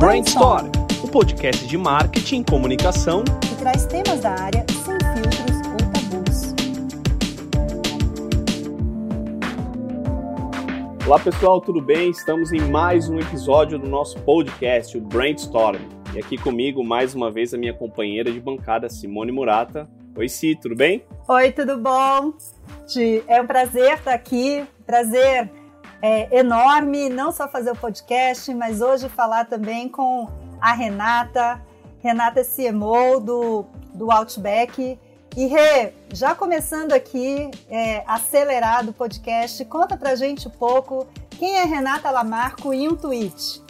Brainstorm, o podcast de marketing e comunicação que traz temas da área sem filtros ou tabus. Olá pessoal, tudo bem? Estamos em mais um episódio do nosso podcast, o Brainstorm. E aqui comigo, mais uma vez, a minha companheira de bancada, Simone Murata. Oi, Si, tudo bem? Oi, tudo bom? É um prazer estar aqui, prazer é, enorme, não só fazer o podcast, mas hoje falar também com a Renata, Renata CMO do, do Outback. E Rê, já começando aqui, é, acelerado o podcast, conta pra gente um pouco quem é Renata Lamarco em um tweet.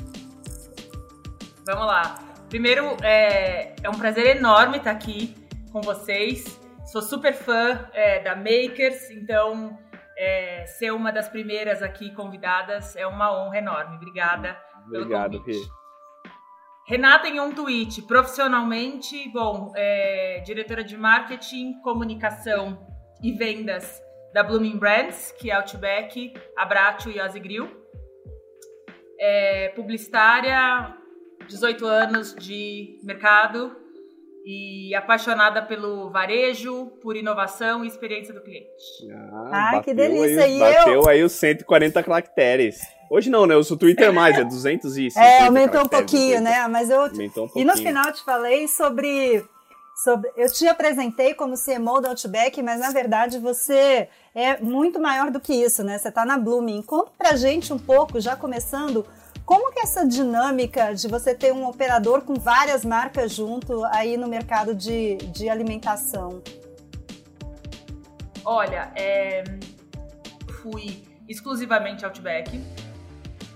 Vamos lá. Primeiro, é, é um prazer enorme estar aqui com vocês. Sou super fã é, da Makers, então é, ser uma das primeiras aqui convidadas é uma honra enorme. Obrigada. Obrigado, Rê. Renata em um tweet, profissionalmente, bom, é, diretora de marketing, comunicação e vendas da Blooming Brands, que é Outback, Abratio e Ozzy Grill. É, publicitária, 18 anos de mercado, e apaixonada pelo varejo, por inovação e experiência do cliente. Ah, ah que delícia! Aí, bateu eu... aí os 140 caracteres. Hoje não, né? Eu sou Twitter mais, é 200 e É, aumentou um pouquinho, né? Mas eu... Aumentou um pouquinho. E no final eu te falei sobre... Sobre, eu te apresentei como CMO do Outback, mas na verdade você é muito maior do que isso, né? Você está na Blooming. Conta pra gente um pouco, já começando, como que é essa dinâmica de você ter um operador com várias marcas junto aí no mercado de, de alimentação? Olha, é, fui exclusivamente Outback,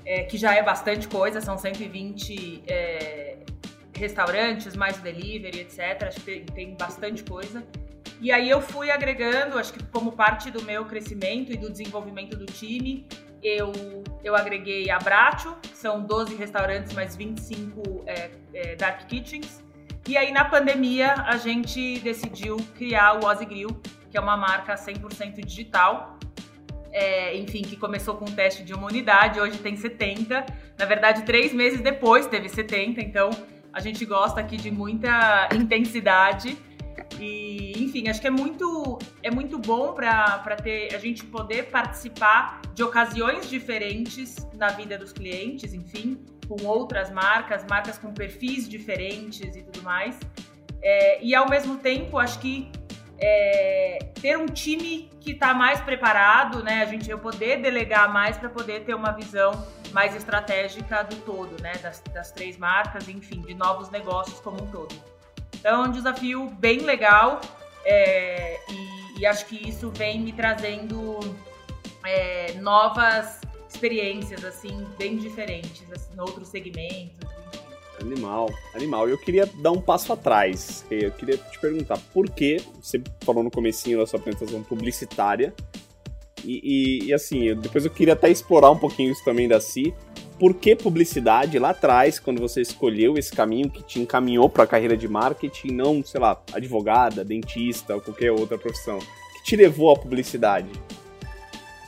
é, que já é bastante coisa, são 120 é, restaurantes, mais delivery, etc. Acho que tem, tem bastante coisa. E aí eu fui agregando, acho que como parte do meu crescimento e do desenvolvimento do time, eu, eu agreguei a Bracho, que são 12 restaurantes mais 25 é, é, dark kitchens. E aí na pandemia a gente decidiu criar o Ozzy Grill, que é uma marca 100% digital. É, enfim, que começou com um teste de uma unidade, hoje tem 70. Na verdade, três meses depois teve 70, então a gente gosta aqui de muita intensidade. E, enfim, acho que é muito, é muito bom para ter a gente poder participar de ocasiões diferentes na vida dos clientes, enfim, com outras marcas, marcas com perfis diferentes e tudo mais. É, e ao mesmo tempo, acho que é, ter um time que está mais preparado, né? A gente eu poder delegar mais para poder ter uma visão mais estratégica do todo, né? Das, das três marcas, enfim, de novos negócios como um todo. Então é um desafio bem legal é, e, e, acho que isso vem me trazendo é, novas experiências, assim, bem diferentes, assim, outros segmentos. Animal, animal. Eu queria dar um passo atrás. Eu queria te perguntar por que você falou no comecinho da sua apresentação publicitária e, e, e assim, depois eu queria até explorar um pouquinho isso também da Si por que publicidade lá atrás, quando você escolheu esse caminho que te encaminhou para a carreira de marketing, não, sei lá, advogada, dentista ou qualquer outra profissão? que te levou à publicidade?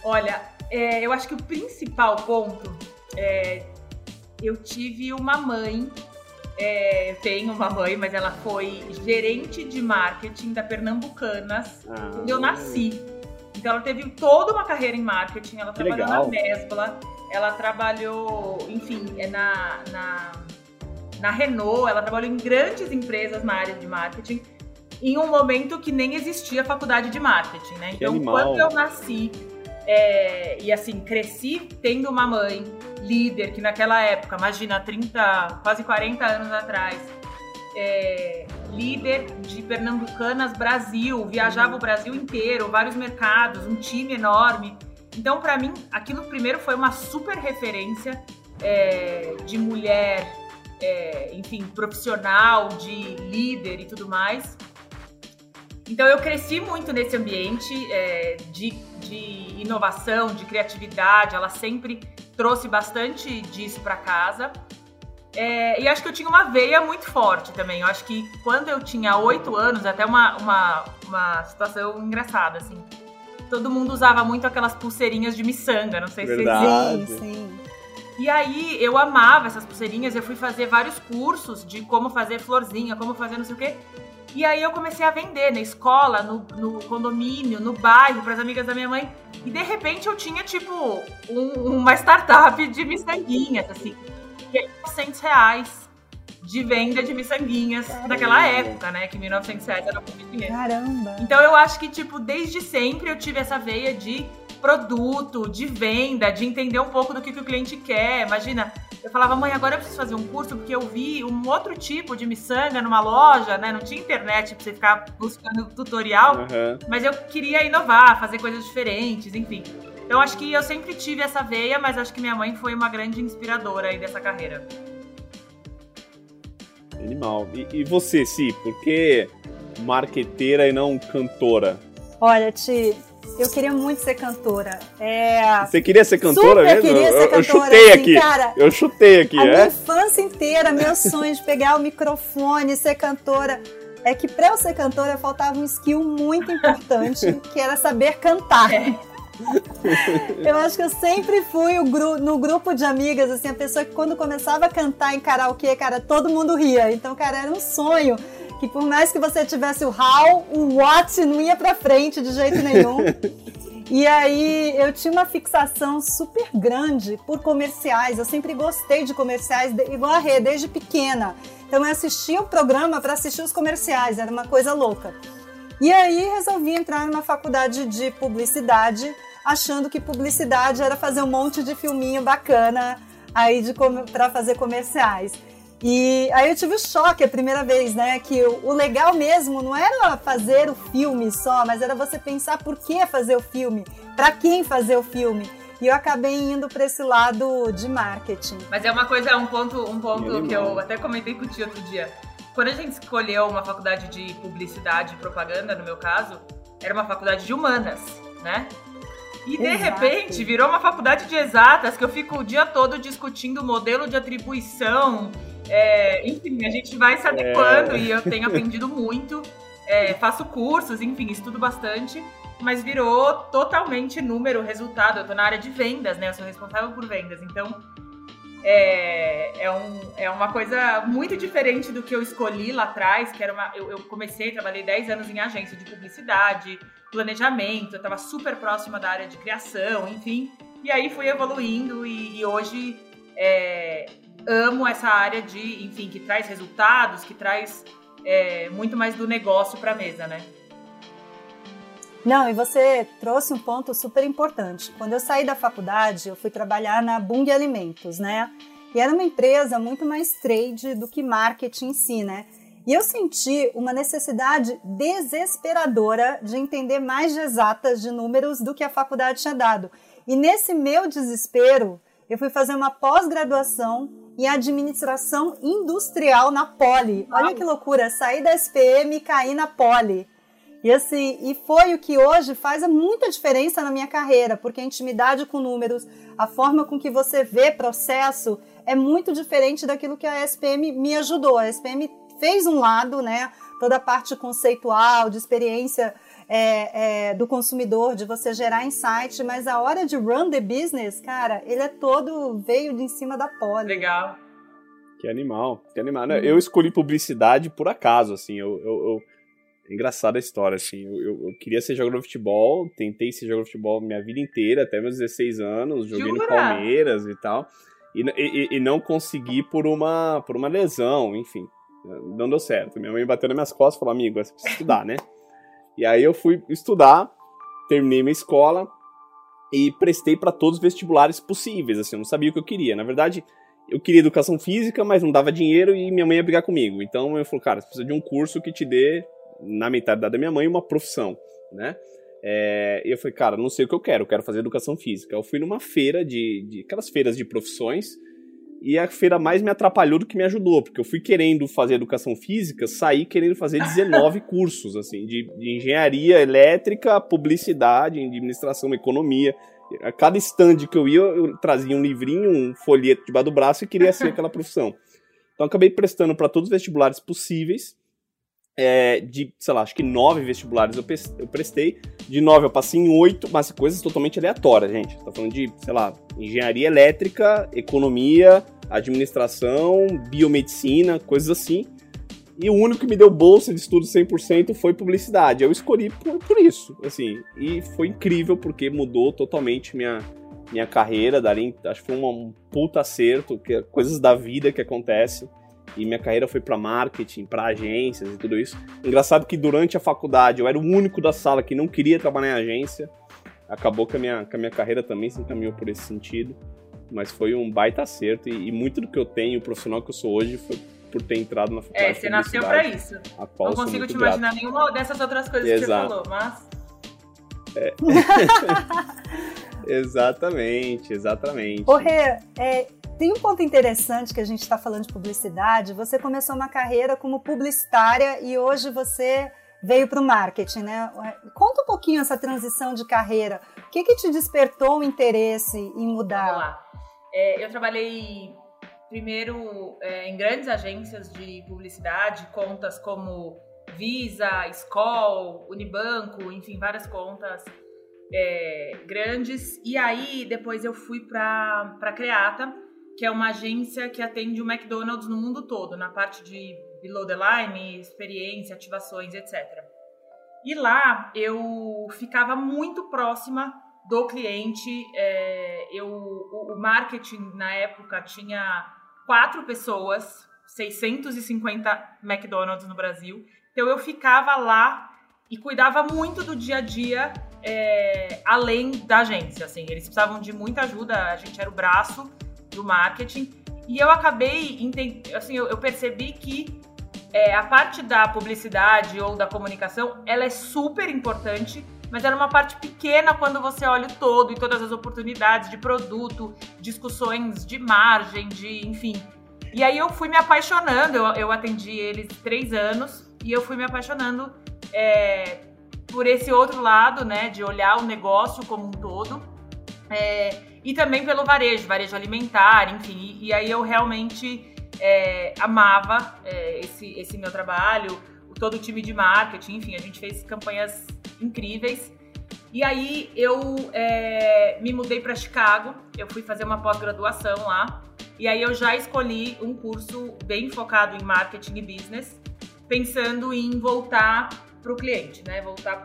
Olha, é, eu acho que o principal ponto é eu tive uma mãe, é, tenho uma mãe, mas ela foi gerente de marketing da Pernambucanas ah, quando eu nasci. Então ela teve toda uma carreira em marketing, ela trabalhou legal. na Mesbla ela trabalhou, enfim, é na, na, na Renault, ela trabalhou em grandes empresas na área de marketing, em um momento que nem existia faculdade de marketing, né? Que então, animal. quando eu nasci, é, e assim, cresci tendo uma mãe líder, que naquela época, imagina, 30, quase 40 anos atrás, é, líder de Pernambucanas Brasil, viajava o Brasil inteiro, vários mercados, um time enorme. Então, para mim, aquilo primeiro foi uma super referência é, de mulher, é, enfim, profissional, de líder e tudo mais. Então, eu cresci muito nesse ambiente é, de, de inovação, de criatividade. Ela sempre trouxe bastante disso para casa. É, e acho que eu tinha uma veia muito forte também. Eu acho que quando eu tinha oito anos, até uma, uma, uma situação engraçada, assim todo mundo usava muito aquelas pulseirinhas de miçanga, não sei Verdade. se sim, sim. E aí eu amava essas pulseirinhas, eu fui fazer vários cursos de como fazer florzinha, como fazer não sei o quê. E aí eu comecei a vender na escola, no, no condomínio, no bairro, para as amigas da minha mãe. E de repente eu tinha, tipo, um, uma startup de miçanguinhas, assim. Que é 900 reais de venda de miçanguinhas Caramba. naquela época, né? Que 1900 reais era muito dinheiro. Caramba! Então eu acho que, tipo, desde sempre eu tive essa veia de produto, de venda, de entender um pouco do que, que o cliente quer. Imagina, eu falava, mãe, agora eu preciso fazer um curso porque eu vi um outro tipo de miçanga numa loja, né? Não tinha internet pra você ficar buscando tutorial, uhum. mas eu queria inovar, fazer coisas diferentes, enfim. Eu acho que eu sempre tive essa veia, mas acho que minha mãe foi uma grande inspiradora aí dessa carreira. Animal. E, e você, Si, por que marqueteira e não cantora? Olha, Ti, eu queria muito ser cantora. É... Você queria ser cantora Super mesmo? queria ser cantora. Eu, chutei assim, aqui. Cara, eu chutei aqui, a é? minha infância inteira, meu sonho de pegar o microfone, ser cantora. É que para eu ser cantora faltava um skill muito importante, que era saber cantar. É. Eu acho que eu sempre fui gru no grupo de amigas, assim, a pessoa que quando começava a cantar em karaokê, cara, todo mundo ria. Então, cara, era um sonho que por mais que você tivesse o how, o what não ia pra frente de jeito nenhum. E aí eu tinha uma fixação super grande por comerciais. Eu sempre gostei de comerciais, igual a Rê, desde pequena. Então eu assistia o programa para assistir os comerciais, era uma coisa louca. E aí resolvi entrar numa faculdade de publicidade, achando que publicidade era fazer um monte de filminho bacana aí para fazer comerciais. E aí eu tive o choque a primeira vez, né? Que o, o, legal mesmo não era fazer o filme só, mas era você pensar por que fazer o filme, para quem fazer o filme. E eu acabei indo para esse lado de marketing. Mas é uma coisa, um ponto, um ponto que eu até comentei com o tio outro dia. Quando a gente escolheu uma faculdade de publicidade e propaganda, no meu caso, era uma faculdade de humanas, né? E de Exato. repente virou uma faculdade de exatas que eu fico o dia todo discutindo o modelo de atribuição, é, enfim, a gente vai se adequando é. e eu tenho aprendido muito. É, faço cursos, enfim, estudo bastante, mas virou totalmente número, resultado. Eu tô na área de vendas, né? Eu sou responsável por vendas, então é, é, um, é uma coisa muito diferente do que eu escolhi lá atrás, que era uma. Eu, eu comecei, trabalhei 10 anos em agência de publicidade, planejamento, eu estava super próxima da área de criação, enfim. E aí fui evoluindo e, e hoje é, amo essa área de, enfim, que traz resultados, que traz é, muito mais do negócio para a mesa, né? Não, e você trouxe um ponto super importante. Quando eu saí da faculdade, eu fui trabalhar na Bung Alimentos, né? E era uma empresa muito mais trade do que marketing em si, né? E eu senti uma necessidade desesperadora de entender mais de exatas de números do que a faculdade tinha dado. E nesse meu desespero, eu fui fazer uma pós-graduação em administração industrial na Poli. Olha que loucura, sair da SPM e cair na Poli. E assim, e foi o que hoje faz muita diferença na minha carreira, porque a intimidade com números, a forma com que você vê processo é muito diferente daquilo que a SPM me ajudou. A SPM fez um lado, né? Toda a parte conceitual, de experiência é, é, do consumidor, de você gerar insight, mas a hora de run the business, cara, ele é todo veio de em cima da pole. Legal. Que animal, que animal. Hum. Eu escolhi publicidade por acaso, assim, eu, eu, eu... É engraçada a história, assim, eu, eu, eu, queria ser jogador de futebol, tentei ser jogador de futebol minha vida inteira, até meus 16 anos, joguei Jura? no Palmeiras e tal, e, e, e, não consegui por uma, por uma lesão, enfim, não deu certo. Minha mãe bateu nas minhas costas e falou, amigo, você precisa estudar, né? E aí eu fui estudar, terminei minha escola e prestei para todos os vestibulares possíveis, assim, eu não sabia o que eu queria. Na verdade, eu queria educação física, mas não dava dinheiro e minha mãe ia brigar comigo. Então eu falei, cara, você precisa de um curso que te dê, na mentalidade da minha mãe, uma profissão, né? É, e eu falei, cara, não sei o que eu quero, eu quero fazer educação física. Eu fui numa feira de, de aquelas feiras de profissões e a feira mais me atrapalhou do que me ajudou, porque eu fui querendo fazer educação física, saí querendo fazer 19 cursos, assim, de, de, engenharia elétrica, publicidade, administração, economia. A cada stand que eu ia, eu trazia um livrinho, um folheto debaixo do braço e queria ser aquela profissão. Então acabei prestando para todos os vestibulares possíveis. É, de, sei lá, acho que nove vestibulares eu prestei. De nove eu passei em oito, mas coisas totalmente aleatórias, gente. Tá falando de, sei lá, engenharia elétrica, economia, administração, biomedicina, coisas assim. E o único que me deu bolsa de estudo 100% foi publicidade. Eu escolhi por, por isso, assim. E foi incrível porque mudou totalmente minha, minha carreira. Dali, acho que foi um puta acerto, que, é coisas da vida que acontecem. E minha carreira foi para marketing, para agências e tudo isso. Engraçado que durante a faculdade eu era o único da sala que não queria trabalhar em agência. Acabou que a minha, que a minha carreira também se encaminhou por esse sentido. Mas foi um baita acerto e, e muito do que eu tenho, o profissional que eu sou hoje, foi por ter entrado na faculdade. É, você nasceu para isso. Não consigo te grato. imaginar nenhuma dessas outras coisas Exato. que você falou, mas. É. exatamente, exatamente. Ô, Rê, é, tem um ponto interessante que a gente está falando de publicidade. Você começou uma carreira como publicitária e hoje você veio para o marketing, né? Conta um pouquinho essa transição de carreira. O que, que te despertou o interesse em mudar? Vamos lá. É, eu trabalhei primeiro é, em grandes agências de publicidade, contas como Visa, Skoll, Unibanco, enfim, várias contas é, grandes. E aí depois eu fui para Creata, que é uma agência que atende o McDonald's no mundo todo, na parte de below the line, experiência, ativações, etc. E lá eu ficava muito próxima do cliente. É, eu, o, o marketing na época tinha quatro pessoas, 650 McDonald's no Brasil. Então eu ficava lá e cuidava muito do dia a dia é, além da agência. Assim, eles precisavam de muita ajuda, a gente era o braço do marketing. E eu acabei, assim, eu, percebi que é, a parte da publicidade ou da comunicação, ela é super importante, mas era uma parte pequena quando você olha o todo e todas as oportunidades de produto, discussões de margem, de enfim. E aí eu fui me apaixonando, eu, eu atendi eles três anos e eu fui me apaixonando é, por esse outro lado, né, de olhar o negócio como um todo. É, e também pelo varejo, varejo alimentar, enfim. E, e aí eu realmente é, amava é, esse, esse meu trabalho, todo o time de marketing, enfim, a gente fez campanhas incríveis. E aí eu é, me mudei para Chicago, eu fui fazer uma pós-graduação lá, e aí eu já escolhi um curso bem focado em marketing e business, pensando em voltar para o cliente, né? Voltar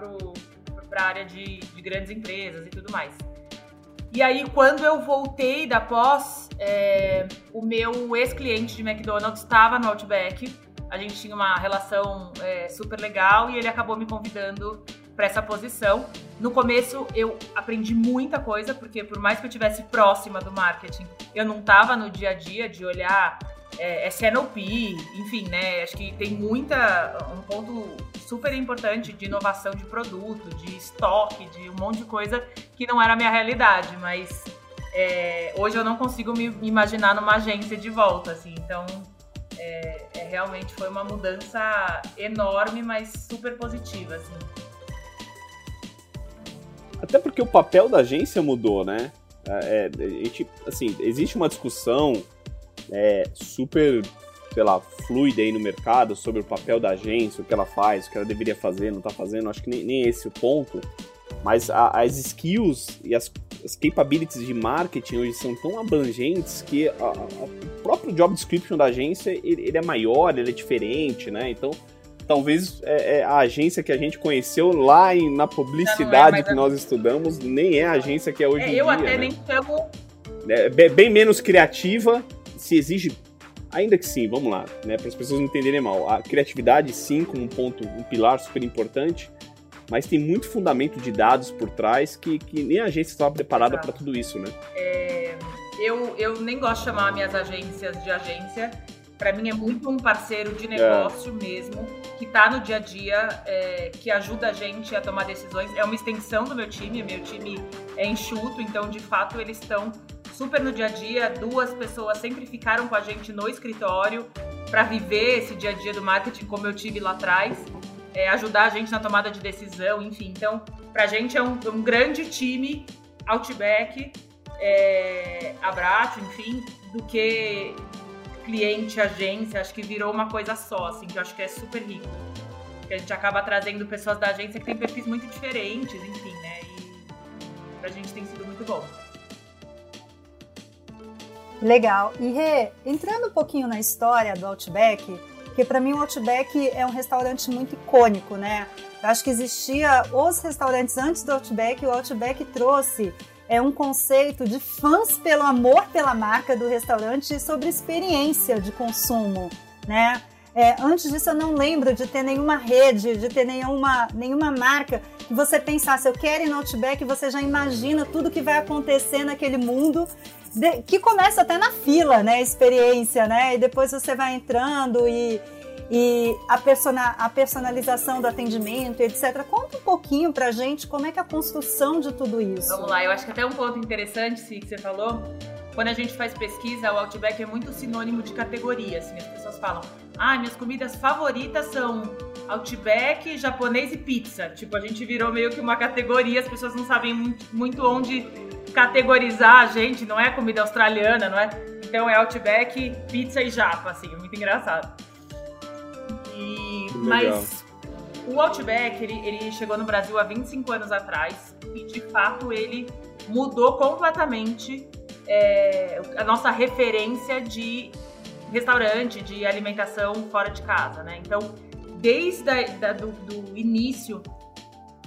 para a área de, de grandes empresas e tudo mais. E aí, quando eu voltei da pós, é, o meu ex-cliente de McDonald's estava no Outback. A gente tinha uma relação é, super legal e ele acabou me convidando para essa posição. No começo eu aprendi muita coisa, porque por mais que eu estivesse próxima do marketing, eu não estava no dia a dia de olhar é, SNOP, enfim, né? Acho que tem muita um ponto super importante de inovação de produto, de estoque, de um monte de coisa que não era a minha realidade, mas é, hoje eu não consigo me imaginar numa agência de volta, assim, então é, é, realmente foi uma mudança enorme, mas super positiva, assim. Até porque o papel da agência mudou, né? É, é a gente, assim, existe uma discussão é, super sei lá, fluida aí no mercado sobre o papel da agência, o que ela faz, o que ela deveria fazer, não está fazendo, acho que nem, nem esse o ponto. Mas a, as skills e as, as, capabilities de marketing hoje são tão abrangentes que a, a, o próprio job description da agência ele, ele, é maior, ele é diferente, né? Então, talvez é, é a agência que a gente conheceu lá em, na publicidade é que nós estudamos nem é a agência que é hoje é, em eu dia. Eu até né? nem chamo. É bem menos criativa, se exige Ainda que sim, vamos lá, né, para as pessoas não entenderem mal. A criatividade, sim, como um ponto, um pilar super importante, mas tem muito fundamento de dados por trás que, que nem a agência estava preparada para tudo isso, né? É, eu, eu nem gosto de chamar minhas agências de agência. Para mim é muito um parceiro de negócio é. mesmo, que está no dia a dia, é, que ajuda a gente a tomar decisões. É uma extensão do meu time, meu time é enxuto, então de fato eles estão super no dia a dia. Duas pessoas sempre ficaram com a gente no escritório para viver esse dia a dia do marketing como eu tive lá atrás, é, ajudar a gente na tomada de decisão, enfim. Então, para a gente é um, um, grande time, Outback, é, Abraço, enfim, do que cliente, agência. Acho que virou uma coisa só, assim, que eu acho que é super rico. Que a gente acaba trazendo pessoas da agência que têm perfis muito diferentes, enfim, né? E pra gente tem sido muito bom. Legal. E Rê, entrando um pouquinho na história do Outback, porque para mim o Outback é um restaurante muito icônico, né? Eu acho que existia os restaurantes antes do Outback, e o Outback trouxe é um conceito de fãs pelo amor pela marca do restaurante e sobre experiência de consumo, né? É, antes disso, eu não lembro de ter nenhuma rede, de ter nenhuma, nenhuma marca que você pensasse, eu quero ir no Outback, você já imagina tudo que vai acontecer naquele mundo, de, que começa até na fila, né? Experiência, né? E depois você vai entrando e, e a, persona, a personalização do atendimento, etc. Conta um pouquinho pra gente como é que é a construção de tudo isso. Vamos lá, eu acho que até um ponto interessante, que você falou, quando a gente faz pesquisa, o Outback é muito sinônimo de categoria, assim, as pessoas falam, ah, minhas comidas favoritas são Outback, japonês e pizza. Tipo, a gente virou meio que uma categoria, as pessoas não sabem muito, onde categorizar a gente, não é comida australiana, não é? Então é Outback, pizza e japa, assim, muito engraçado. E, mas o Outback, ele, ele chegou no Brasil há 25 anos atrás e, de fato, ele mudou completamente é, a nossa referência de restaurante, de alimentação fora de casa, né? Então, desde a, da, do, do, início,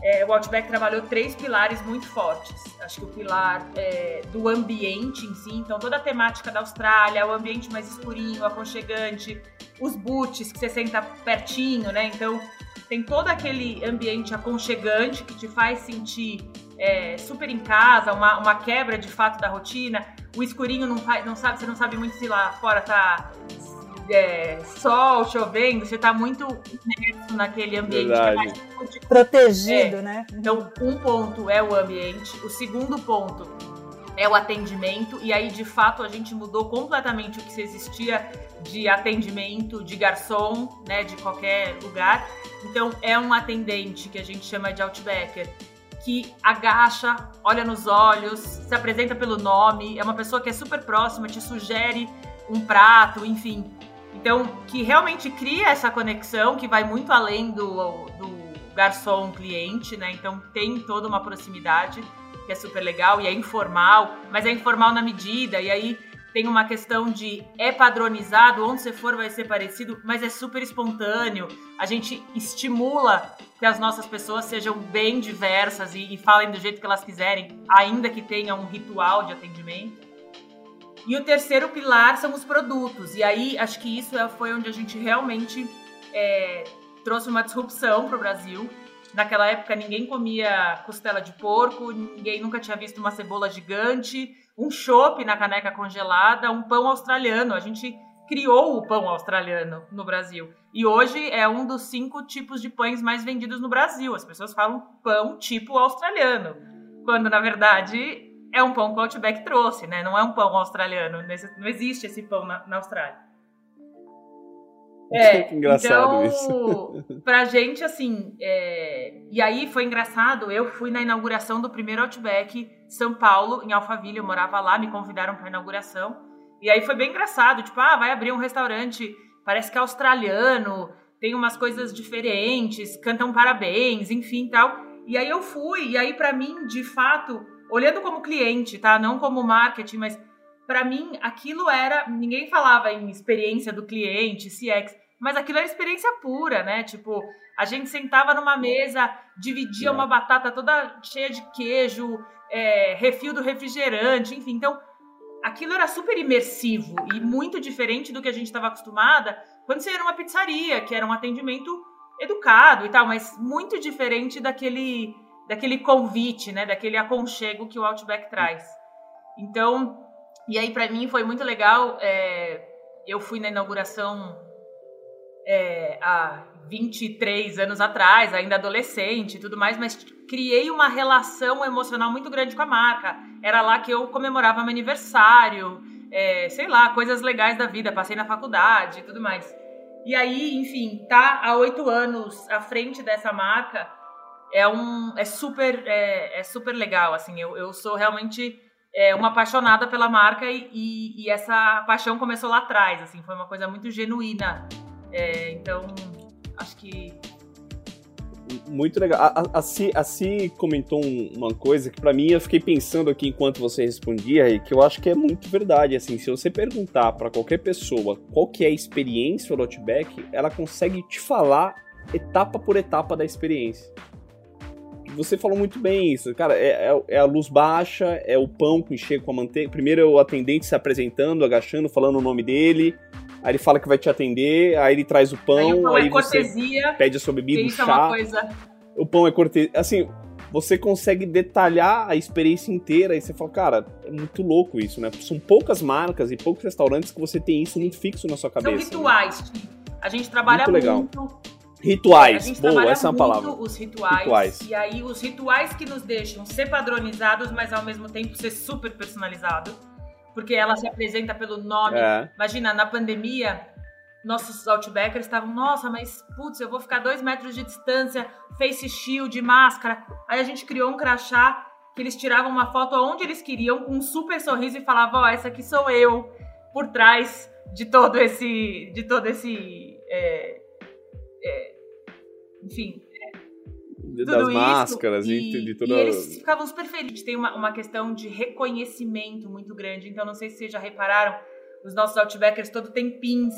é, o Outback trabalhou três pilares muito fortes. Acho que o pilar é, do ambiente em si, então toda a temática da Austrália, o ambiente mais escurinho, aconchegante, os boots que você senta pertinho, né? Então, tem todo aquele ambiente aconchegante que te faz sentir é, super em casa, uma, uma quebra de fato da rotina. O escurinho não, não sabe, você não sabe muito se lá fora tá é, sol, chovendo, você tá muito naquele ambiente é mais protegido, é. né? Então, um ponto é o ambiente, o segundo ponto é o atendimento, e aí de fato a gente mudou completamente o que existia de atendimento, de garçom, né, de qualquer lugar. Então, é um atendente que a gente chama de Outbacker que agacha, olha nos olhos, se apresenta pelo nome, é uma pessoa que é super próxima, te sugere um prato, enfim. Então, que realmente cria essa conexão que vai muito além do, do garçom cliente, né? Então tem toda uma proximidade que é super legal e é informal, mas é informal na medida, e aí tem uma questão de é padronizado, onde você for vai ser parecido, mas é super espontâneo. A gente estimula que as nossas pessoas sejam bem diversas e, e falem do jeito que elas quiserem, ainda que tenha um ritual de atendimento. E o terceiro pilar são os produtos. E aí acho que isso é, foi onde a gente realmente é, trouxe uma disrupção para o Brasil. Naquela época ninguém comia costela de porco, ninguém nunca tinha visto uma cebola gigante um chopp na caneca congelada, um pão australiano. A gente criou o pão australiano no Brasil. E hoje é um dos cinco tipos de pães mais vendidos no Brasil. As pessoas falam pão tipo australiano, quando na verdade é um pão que o Outback trouxe, né? Não é um pão australiano. Não existe esse pão na, na Austrália. É, que engraçado então, isso. Pra gente, assim, é... e aí foi engraçado, eu fui na inauguração do primeiro Outback São Paulo, em Alphaville, eu morava lá, me convidaram pra inauguração, e aí foi bem engraçado, tipo, ah, vai abrir um restaurante, parece que é australiano, tem umas coisas diferentes, cantam parabéns, enfim, tal. E aí eu fui, e aí para mim, de fato, olhando como cliente, tá? Não como marketing, mas para mim aquilo era, ninguém falava em experiência do cliente, CX, mas aquilo era experiência pura, né? Tipo, a gente sentava numa mesa, dividia uma batata toda cheia de queijo, é, refil do refrigerante, enfim. Então, aquilo era super imersivo e muito diferente do que a gente estava acostumada quando você ia numa pizzaria, que era um atendimento educado e tal, mas muito diferente daquele, daquele convite, né? Daquele aconchego que o Outback traz. Então, e aí, para mim, foi muito legal. É, eu fui na inauguração é, há 23 anos atrás, ainda adolescente e tudo mais, mas criei uma relação emocional muito grande com a marca. Era lá que eu comemorava meu aniversário, é, sei lá, coisas legais da vida, passei na faculdade e tudo mais. E aí, enfim, tá há oito anos à frente dessa marca é um é super é, é super legal assim eu, eu sou realmente é, uma apaixonada pela marca e, e, e, essa paixão começou lá atrás, assim, foi uma coisa muito genuína. É, então, acho que Muito legal. A, a, Ci, a Ci comentou uma coisa que para mim eu fiquei pensando aqui enquanto você respondia e que eu acho que é muito verdade. Assim, se você perguntar para qualquer pessoa qual que é a experiência do Outback, ela consegue te falar etapa por etapa da experiência. Você falou muito bem isso, cara. É, é, é a luz baixa, é o pão que chega com a manteiga. Primeiro é o atendente se apresentando, agachando, falando o nome dele aí ele fala que vai te atender, aí ele traz o pão, aí, o pão aí é você pede a sua bebida, um chá. É uma coisa... O pão é cortesia. Assim, você consegue detalhar a experiência inteira e você fala, cara, é muito louco isso, né? São poucas marcas e poucos restaurantes que você tem isso muito fixo na sua cabeça. São rituais. Né? A gente trabalha muito. Legal. muito Rituais, boa, essa é uma palavra. Os rituais, rituais. E aí, os rituais que nos deixam ser padronizados, mas ao mesmo tempo ser super personalizado porque ela se apresenta pelo nome. É. Imagina, na pandemia, nossos Outbackers estavam, nossa, mas putz, eu vou ficar dois metros de distância, face shield, máscara. Aí a gente criou um crachá que eles tiravam uma foto onde eles queriam, com um super sorriso e falavam, ó, oh, essa aqui sou eu, por trás de todo esse, de todo esse, é, é, enfim, das máscaras e, e de toda... E eles ficavam super felizes. Tem uma, uma questão de reconhecimento muito grande. Então, não sei se vocês já repararam, os nossos Outbackers todos têm pins.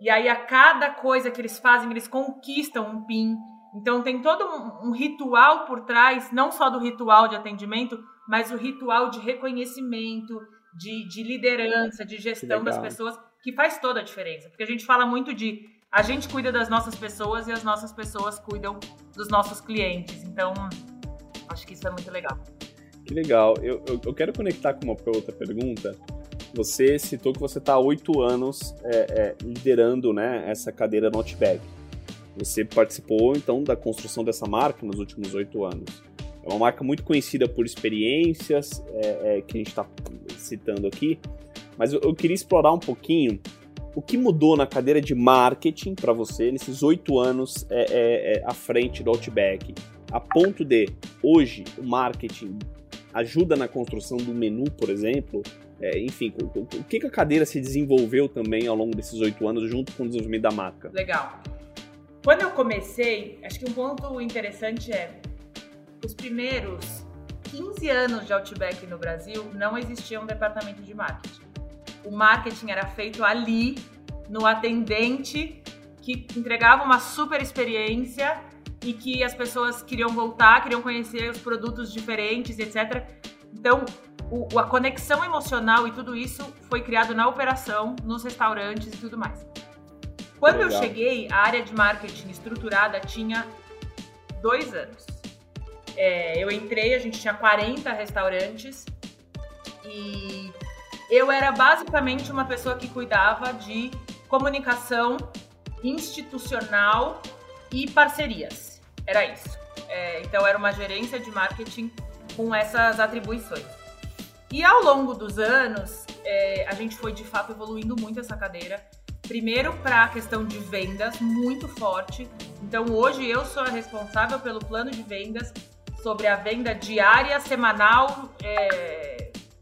E aí, a cada coisa que eles fazem, eles conquistam um pin. Então, tem todo um, um ritual por trás, não só do ritual de atendimento, mas o ritual de reconhecimento, de, de liderança, de gestão das pessoas, que faz toda a diferença. Porque a gente fala muito de a gente cuida das nossas pessoas e as nossas pessoas cuidam dos nossos clientes. Então, acho que isso é muito legal. Que legal. Eu, eu, eu quero conectar com uma outra pergunta. Você citou que você está há oito anos é, é, liderando né, essa cadeira Notback. Você participou, então, da construção dessa marca nos últimos oito anos. É uma marca muito conhecida por experiências é, é que a gente está citando aqui, mas eu, eu queria explorar um pouquinho o que mudou na cadeira de marketing para você nesses oito anos é, é, é, à frente do Outback? A ponto de, hoje, o marketing ajuda na construção do menu, por exemplo? É, enfim, o, o, o, que, a cadeira se desenvolveu também ao longo desses oito anos junto com o desenvolvimento da marca? Legal. Quando eu comecei, acho que um ponto interessante é os primeiros 15 anos de Outback no Brasil não existia um departamento de marketing o marketing era feito ali, no atendente, que entregava uma super experiência e que as pessoas queriam voltar, queriam conhecer os produtos diferentes, etc. Então, o, a conexão emocional e tudo isso foi criado na operação, nos restaurantes e tudo mais. Quando Legal. eu cheguei, a área de marketing estruturada tinha dois anos. É, eu entrei, a gente tinha 40 restaurantes e eu era basicamente uma pessoa que cuidava de comunicação institucional e parcerias. Era isso. É, então, era uma gerência de marketing com essas atribuições. E ao longo dos anos, é, a gente foi de fato evoluindo muito essa cadeira. Primeiro, para a questão de vendas, muito forte. Então, hoje eu sou a responsável pelo plano de vendas sobre a venda diária, semanal, é,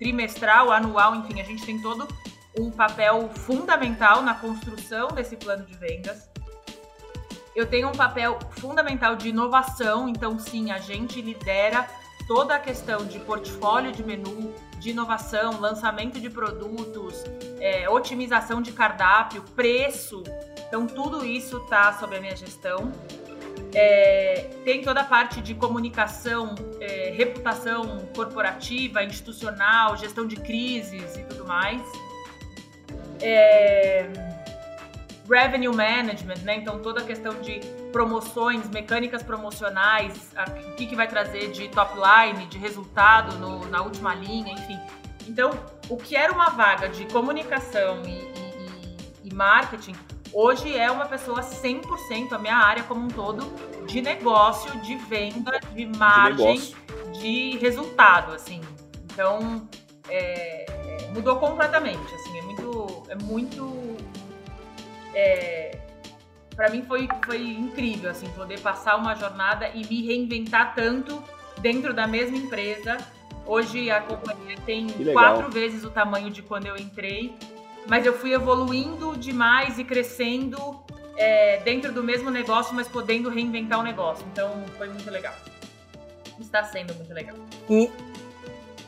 trimestral, anual, enfim, a gente tem todo um papel fundamental na construção desse plano de vendas. Eu tenho um papel fundamental de inovação, então sim, a gente lidera toda a questão de portfólio de menu, de inovação, lançamento de produtos, é, otimização de cardápio, preço. Então tudo isso está sob a minha gestão. É, tem toda a parte de comunicação, é, reputação corporativa, institucional, gestão de crises e tudo mais. É, revenue management, né? Então toda a questão de promoções, mecânicas promocionais, a, o que, que vai trazer de top line, de resultado no, na última linha, enfim. Então, o que era uma vaga de comunicação e, e, e marketing hoje é uma pessoa 100%, a minha área como um todo, de negócio, de venda, de margem, de, de resultado, assim. Então, é, mudou completamente, assim, é muito, é muito, é, para mim foi, foi incrível, assim, poder passar uma jornada e me reinventar tanto dentro da mesma empresa. Hoje a companhia tem quatro vezes o tamanho de quando eu entrei mas eu fui evoluindo demais e crescendo é, dentro do mesmo negócio, mas podendo reinventar o negócio. Então foi muito legal. Está sendo muito legal. E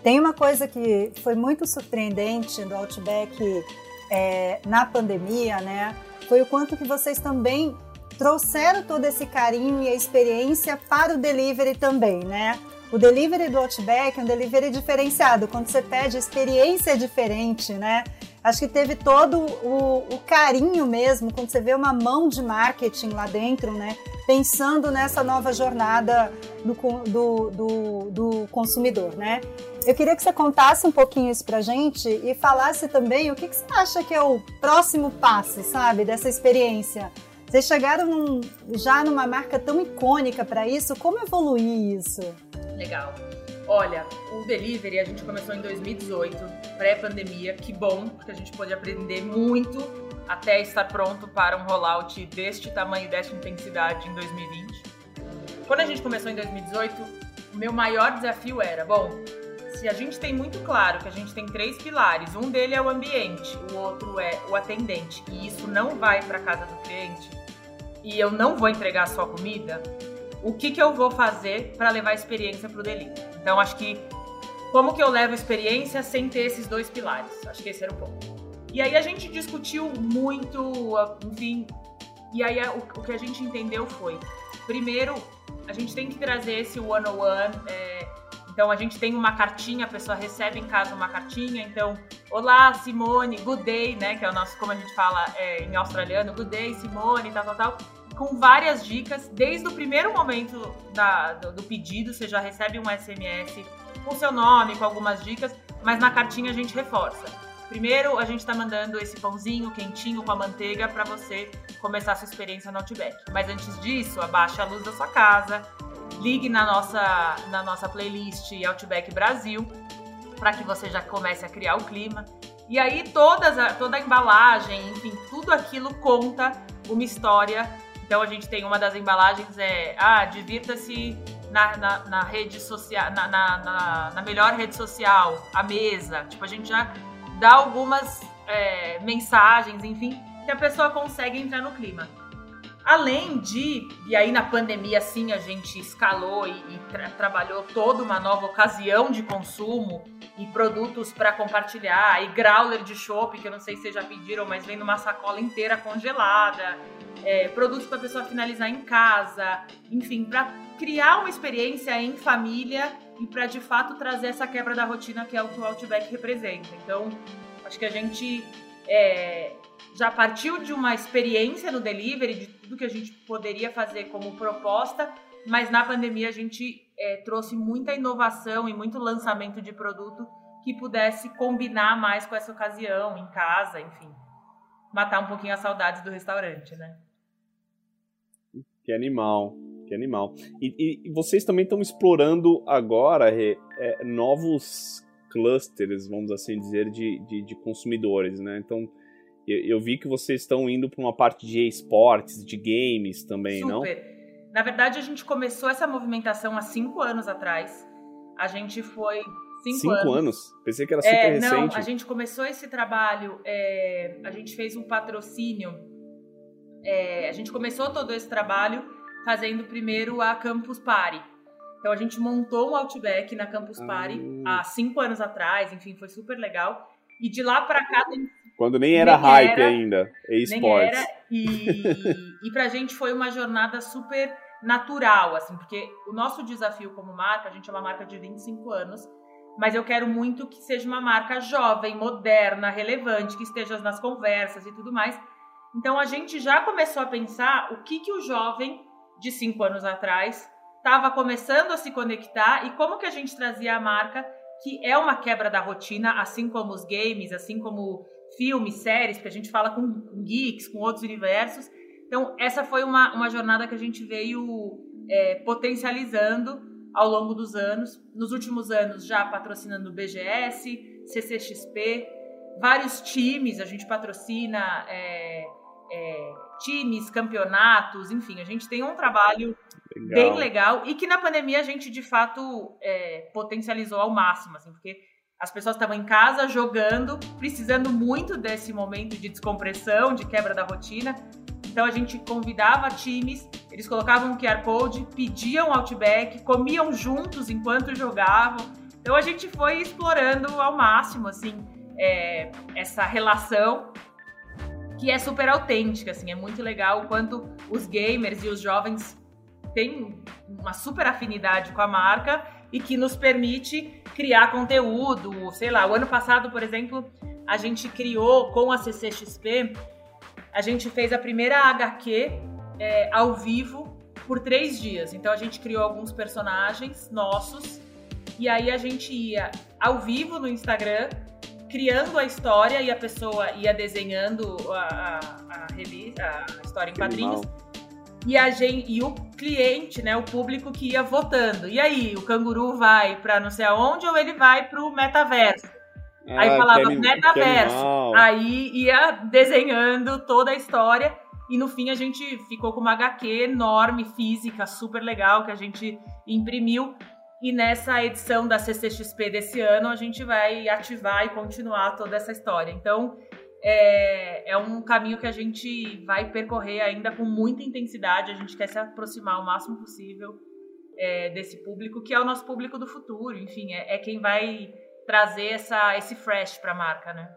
tem uma coisa que foi muito surpreendente do Outback é, na pandemia, né? Foi o quanto que vocês também trouxeram todo esse carinho e a experiência para o delivery também, né? O delivery do Outback é um delivery diferenciado. Quando você pede, a experiência é diferente, né? Acho que teve todo o, o, carinho mesmo, quando você vê uma mão de marketing lá dentro, né? Pensando nessa nova jornada do, do, do, do consumidor, né? Eu queria que você contasse um pouquinho isso pra gente e falasse também o que, que você acha que é o próximo passo, sabe, dessa experiência. Vocês chegaram num, já numa marca tão icônica para isso, como evoluir isso? Legal. Olha, o delivery a gente começou em 2018, pré-pandemia. Que bom, porque a gente pôde aprender muito até estar pronto para um rollout deste tamanho e desta intensidade em 2020. Quando a gente começou em 2018, o meu maior desafio era, bom, se a gente tem muito claro que a gente tem três pilares, um dele é o ambiente, o outro é o atendente, e isso não vai para casa do cliente, e eu não vou entregar só comida, o que, que eu vou fazer para levar a experiência para o delivery. Então, acho que como que eu levo a experiência sem ter esses dois pilares? Acho que esse era o ponto. E aí a gente discutiu muito, enfim, e aí o, que a gente entendeu foi, primeiro, a gente tem que trazer esse one-on-one, é, então a gente tem uma cartinha, a pessoa recebe em casa uma cartinha, então, olá Simone, good day, né, que é o nosso, como a gente fala é, em australiano, good day Simone, tal, tal, tal com várias dicas. Desde o primeiro momento da, do, do, pedido, você já recebe um SMS com seu nome, com algumas dicas, mas na cartinha a gente reforça. Primeiro, a gente está mandando esse pãozinho quentinho com a manteiga para você começar a sua experiência no Outback. Mas antes disso, abaixe a luz da sua casa, ligue na nossa, na nossa playlist Outback Brasil, para que você já comece a criar o clima. E aí todas a, toda a embalagem, enfim, tudo aquilo conta uma história então a gente tem uma das embalagens é ah, divirta-se na, na, na, rede social, na, na, na, melhor rede social, a mesa. Tipo, a gente já dá algumas é, mensagens, enfim, que a pessoa consegue entrar no clima. Além de, e aí na pandemia sim a gente escalou e, e tra trabalhou toda uma nova ocasião de consumo e produtos para compartilhar, e growler de chopp, que eu não sei se vocês já pediram, mas vem numa sacola inteira congelada, é, produtos para a pessoa finalizar em casa, enfim, para criar uma experiência em família e para de fato trazer essa quebra da rotina que é o que o Outback representa. Então, acho que a gente é, já partiu de uma experiência no delivery, de tudo que a gente poderia fazer como proposta, mas na pandemia a gente é, trouxe muita inovação e muito lançamento de produto que pudesse combinar mais com essa ocasião, em casa, enfim. Matar um pouquinho as saudades do restaurante, né? Que animal, que animal. E, e vocês também estão explorando agora é, é, novos clusters, vamos assim dizer, de, de, de consumidores, né? Então, eu, eu, vi que vocês estão indo para uma parte de esportes, de games também, Super. não? Na verdade, a gente começou essa movimentação há cinco anos atrás. A gente foi Cinco, Cinco anos. anos. Pensei que era super é, recente. Não, a gente começou esse trabalho, é, a gente fez um patrocínio. É, a gente começou todo esse trabalho fazendo primeiro a Campus Party. Então a gente montou um Outback na Campus Party ah. há cinco anos atrás, enfim, foi super legal. E de lá para cá quando nem era nem hype era, ainda, esportes. E, e pra gente foi uma jornada super natural, assim, porque o nosso desafio como marca, a gente é uma marca de 25 anos, mas eu quero muito que seja uma marca jovem, moderna, relevante, que esteja nas conversas e tudo mais. Então a gente já começou a pensar o que, que o jovem de cinco anos atrás estava começando a se conectar e como que a gente trazia a marca que é uma quebra da rotina, assim como os games, assim como filmes, séries, que a gente fala com geeks, com outros universos. Então, essa foi uma, uma jornada que a gente veio é, potencializando ao longo dos anos. Nos últimos anos, já patrocinando o BGS, CCXP, vários times, a gente patrocina é, é, times, campeonatos, enfim, a gente tem um trabalho legal. bem legal e que na pandemia a gente de fato é, potencializou ao máximo, assim, porque as pessoas estavam em casa jogando, precisando muito desse momento de descompressão, de quebra da rotina. Então a gente convidava times, eles colocavam um QR Code, pediam Outback, comiam juntos enquanto jogavam. Então a gente foi explorando ao máximo, assim, é, essa relação que é super autêntica, assim, é muito legal o quanto os gamers e os jovens têm uma super afinidade com a marca e que nos permite criar conteúdo, sei lá, o ano passado, por exemplo, a gente criou com a CCXP, a gente fez a primeira HQ é, ao vivo por três dias. Então a gente criou alguns personagens nossos e aí a gente ia ao vivo no Instagram criando a história e a pessoa ia desenhando a, a, a revista, a história em quadrinhos. E, a gente, e o cliente, né, o público que ia votando. E aí, o canguru vai para não sei aonde ou ele vai para o metaverso? Ah, aí falava metaverso. Aí ia desenhando toda a história. E no fim a gente ficou com uma HQ enorme, física, super legal, que a gente imprimiu. E nessa edição da CCXP desse ano, a gente vai ativar e continuar toda essa história. Então, é, é um caminho que a gente vai percorrer ainda com muita intensidade. A gente quer se aproximar o máximo possível é, desse público, que é o nosso público do futuro. Enfim, é, é quem vai trazer essa, esse fresh para a marca, né?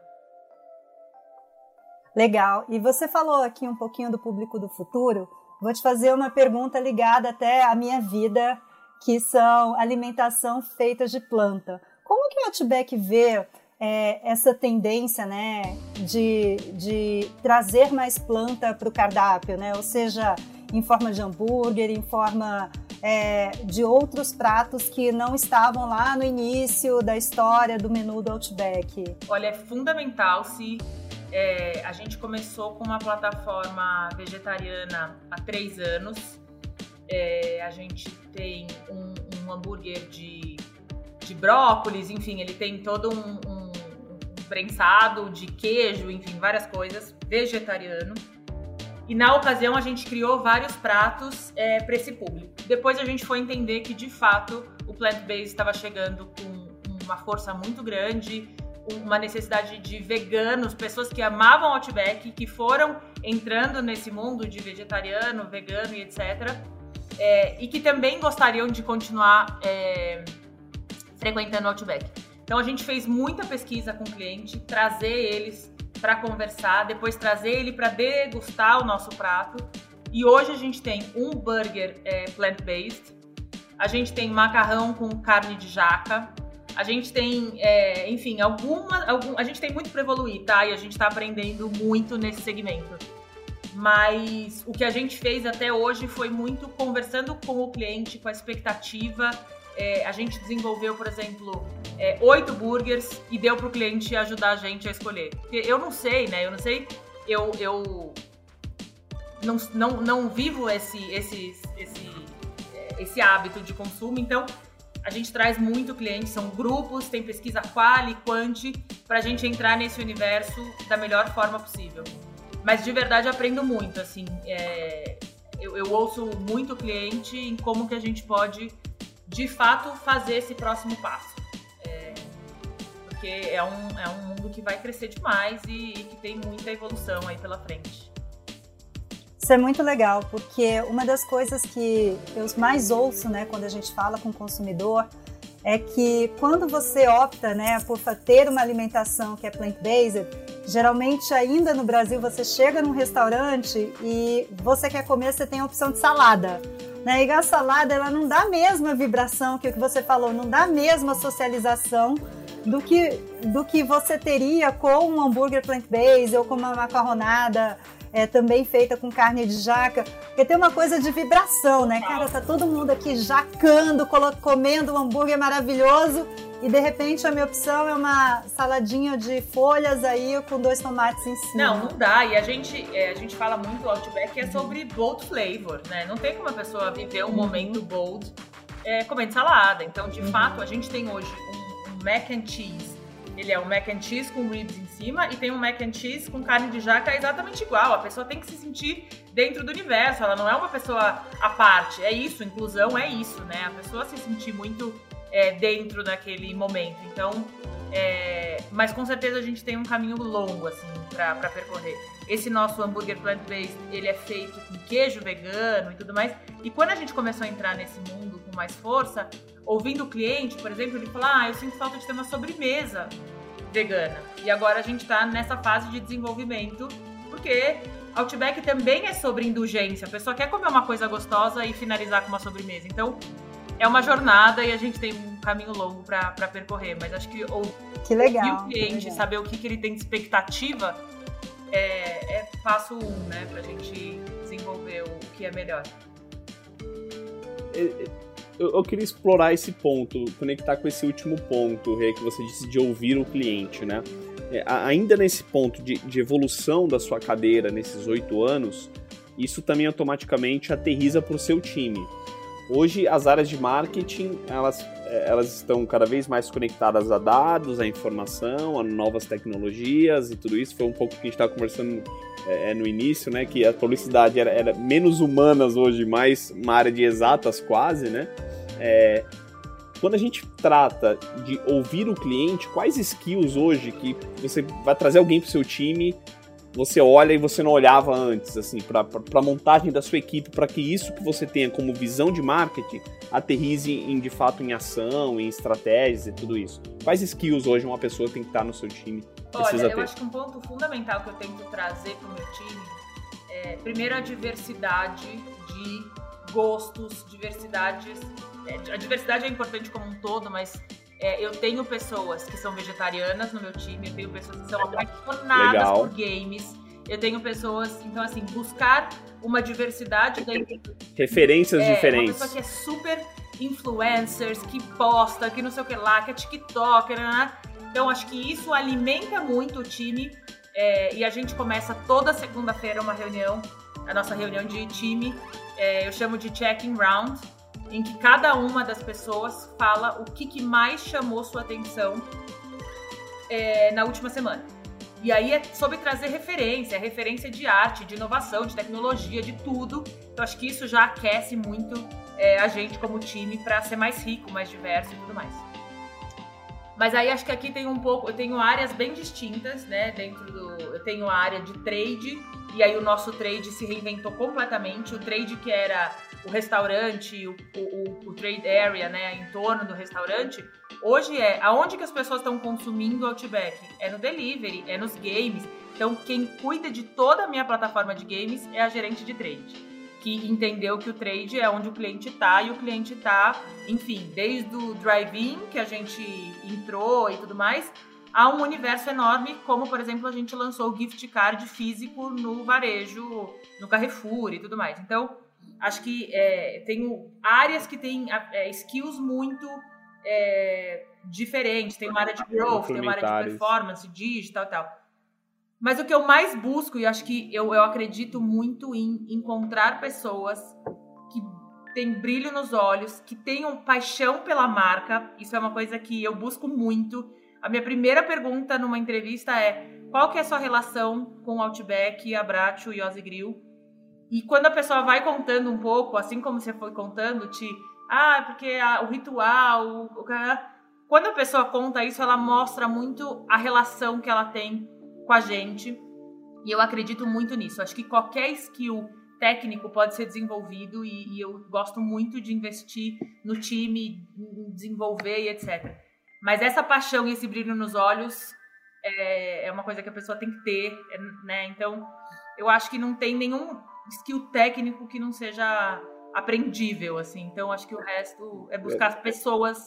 Legal. E você falou aqui um pouquinho do público do futuro. Vou te fazer uma pergunta ligada até à minha vida que são alimentação feita de planta. Como que o Outback vê é, essa tendência né, de, de trazer mais planta para o cardápio, né? ou seja, em forma de hambúrguer, em forma é, de outros pratos que não estavam lá no início da história do menu do Outback? Olha, é fundamental se é, a gente começou com uma plataforma vegetariana há três anos é, a gente tem um, um, hambúrguer de, de brócolis, enfim, ele tem todo um, um, prensado de queijo, enfim, várias coisas, vegetariano. E na ocasião a gente criou vários pratos é, para esse público. Depois a gente foi entender que de fato o plant-based estava chegando com uma força muito grande, uma necessidade de veganos, pessoas que amavam Outback, que foram entrando nesse mundo de vegetariano, vegano e etc é, e que também gostariam de continuar é, frequentando o Outback. Então a gente fez muita pesquisa com o cliente, trazer eles para conversar, depois trazer ele para degustar o nosso prato. E hoje a gente tem um burger é, plant-based, a gente tem macarrão com carne de jaca, a gente tem, é, enfim, alguma, algum, a gente tem muito para evoluir, tá? E a gente está aprendendo muito nesse segmento mas o que a gente fez até hoje foi muito conversando com o cliente, com a expectativa. É, a gente desenvolveu, por exemplo, é, oito burgers e deu para o cliente ajudar a gente a escolher. Porque eu não sei, né? Eu não sei, eu, eu não, não, não vivo esse, esse, esse, é, esse hábito de consumo, então a gente traz muito cliente, são grupos, tem pesquisa quali, quanti, para a gente entrar nesse universo da melhor forma possível. Mas de verdade aprendo muito, assim. É, eu, eu ouço muito cliente em como que a gente pode, de fato, fazer esse próximo passo. Porque é um, é um mundo que vai crescer demais e, e que tem muita evolução aí pela frente. Isso é muito legal, porque uma das coisas que eu mais ouço, né, quando a gente fala com o consumidor, é que quando você opta, né, por ter uma alimentação que é plant-based, Geralmente, ainda no Brasil, você chega num restaurante e você quer comer, você tem a opção de salada. Né? E a salada, ela não dá a mesma vibração que o que você falou, não dá a mesma socialização do que, do que você teria com um hambúrguer plant-based ou com uma macarronada é, também feita com carne de jaca. Porque tem uma coisa de vibração, né? Cara, tá todo mundo aqui jacando, comendo um hambúrguer maravilhoso e de repente a minha opção é uma saladinha de folhas aí com dois tomates em cima. Não, não dá. E a gente, é, a gente fala muito o Outback é sobre bold flavor, né? Não tem como a pessoa viver um uhum. momento bold é, comendo salada. Então, de uhum. fato, a gente tem hoje um, mac and cheese. Ele é um mac and cheese com ribs em cima e tem um mac and cheese com carne de jaca exatamente igual. A pessoa tem que se sentir dentro do universo. Ela não é uma pessoa à parte. É isso, inclusão é isso, né? A pessoa se sentir muito é, dentro daquele momento. Então, É, mas com certeza a gente tem um caminho longo assim para percorrer. Esse nosso hambúrguer plant-based, ele é feito com queijo vegano e tudo mais. E quando a gente começou a entrar nesse mundo com mais força, ouvindo o cliente, por exemplo, ele fala: "Ah, eu sinto falta de ter uma sobremesa vegana". E agora a gente está nessa fase de desenvolvimento, porque Outback também é sobre indulgência. A pessoa quer comer uma coisa gostosa e finalizar com uma sobremesa. Então, é uma jornada e a gente tem um caminho longo para percorrer. Mas acho que ou que legal, o cliente, saber o que, que ele tem de expectativa, é, é passo um, né? Pra gente desenvolver o que é melhor. É, é, eu, eu queria explorar esse ponto, conectar com esse último ponto, Rê, que você disse de ouvir o cliente, né? É, ainda nesse ponto de, de evolução da sua cadeira nesses oito anos, isso também automaticamente aterriza para o seu time. Hoje as áreas de marketing elas, é, elas estão cada vez mais conectadas a dados, a informação, a novas tecnologias e tudo isso. Foi um pouco que a gente estava conversando é, é, no início, né? Que a publicidade era, era, menos humanas hoje, mais uma área de exatas quase, né? É, quando a gente trata de ouvir o cliente, quais skills hoje que você vai trazer alguém para o seu time você olha e você não olhava antes, assim, para a montagem da sua equipe, para que isso que você tenha como visão de marketing aterrize em, de fato em ação, em estratégias e tudo isso. Quais skills hoje uma pessoa tem que estar no seu time? Olha, eu ter? acho que um ponto fundamental que eu tento trazer para o meu time é, primeiro, a diversidade de gostos, diversidades. É, a diversidade é importante como um todo, mas é, eu tenho pessoas que são vegetarianas no meu time, eu tenho pessoas que são apaixonadas Legal. por games. Eu tenho pessoas, então assim, buscar uma diversidade dentro. Referências é, diferentes. Uma pessoa que é super influencers, que posta, que não sei o que lá, que é TikToker, né? Então acho que isso alimenta muito o time. É, e a gente começa toda segunda-feira uma reunião, a nossa reunião de time, é, eu chamo de checking round em que cada uma das pessoas fala o que, que mais chamou sua atenção é, na última semana. E aí é sobre trazer referência, referência de arte, de inovação, de tecnologia, de tudo. Então acho que isso já aquece muito é, a gente como time para ser mais rico, mais diverso e tudo mais. Mas aí acho que aqui tem um pouco, eu tenho áreas bem distintas, né? Dentro do, eu tenho a área de trade e aí o nosso trade se reinventou completamente. O trade que era o restaurante, o, o, o, trade area, né, em torno do restaurante, hoje é aonde que as pessoas estão consumindo o Outback? É no delivery, é nos games. Então, quem cuida de toda a minha plataforma de games é a gerente de trade. Que entendeu que o trade é onde o cliente está e o cliente está, enfim, desde o drive-in que a gente entrou e tudo mais, a um universo enorme, como por exemplo a gente lançou o gift card físico no varejo, no Carrefour e tudo mais. Então, acho que é, tenho áreas que têm é, skills muito é, diferentes. Tem uma área de growth, tem uma área de performance, digital e tal. Mas o que eu mais busco, e acho que eu, eu acredito muito em encontrar pessoas que têm brilho nos olhos, que tenham paixão pela marca. Isso é uma coisa que eu busco muito. A minha primeira pergunta numa entrevista é qual que é a sua relação com o Outback, Abratio e Ozzy Grill? E quando a pessoa vai contando um pouco, assim como você foi contando, te, ah, porque a, o ritual, o, o, quando a pessoa conta isso, ela mostra muito a relação que ela tem com a gente. E eu acredito muito nisso. Acho que qualquer skill técnico pode ser desenvolvido e, e eu gosto muito de investir no time, desenvolver e etc. Mas essa paixão e esse brilho nos olhos é, é uma coisa que a pessoa tem que ter, é, né? Então, eu acho que não tem nenhum skill técnico que não seja aprendível, assim. Então, acho que o resto é buscar é. pessoas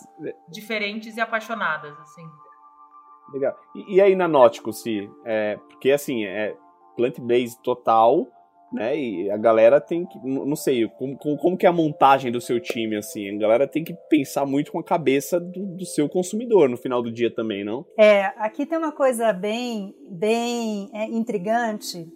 diferentes e apaixonadas, assim. Legal. E, e aí na Nótico, se é, porque assim, é plant-based total, né? E a galera tem que, não sei, como, como, que é a montagem do seu time, assim? A galera tem que pensar muito com a cabeça do, do, seu consumidor no final do dia também, não? É, aqui tem uma coisa bem, bem é, intrigante,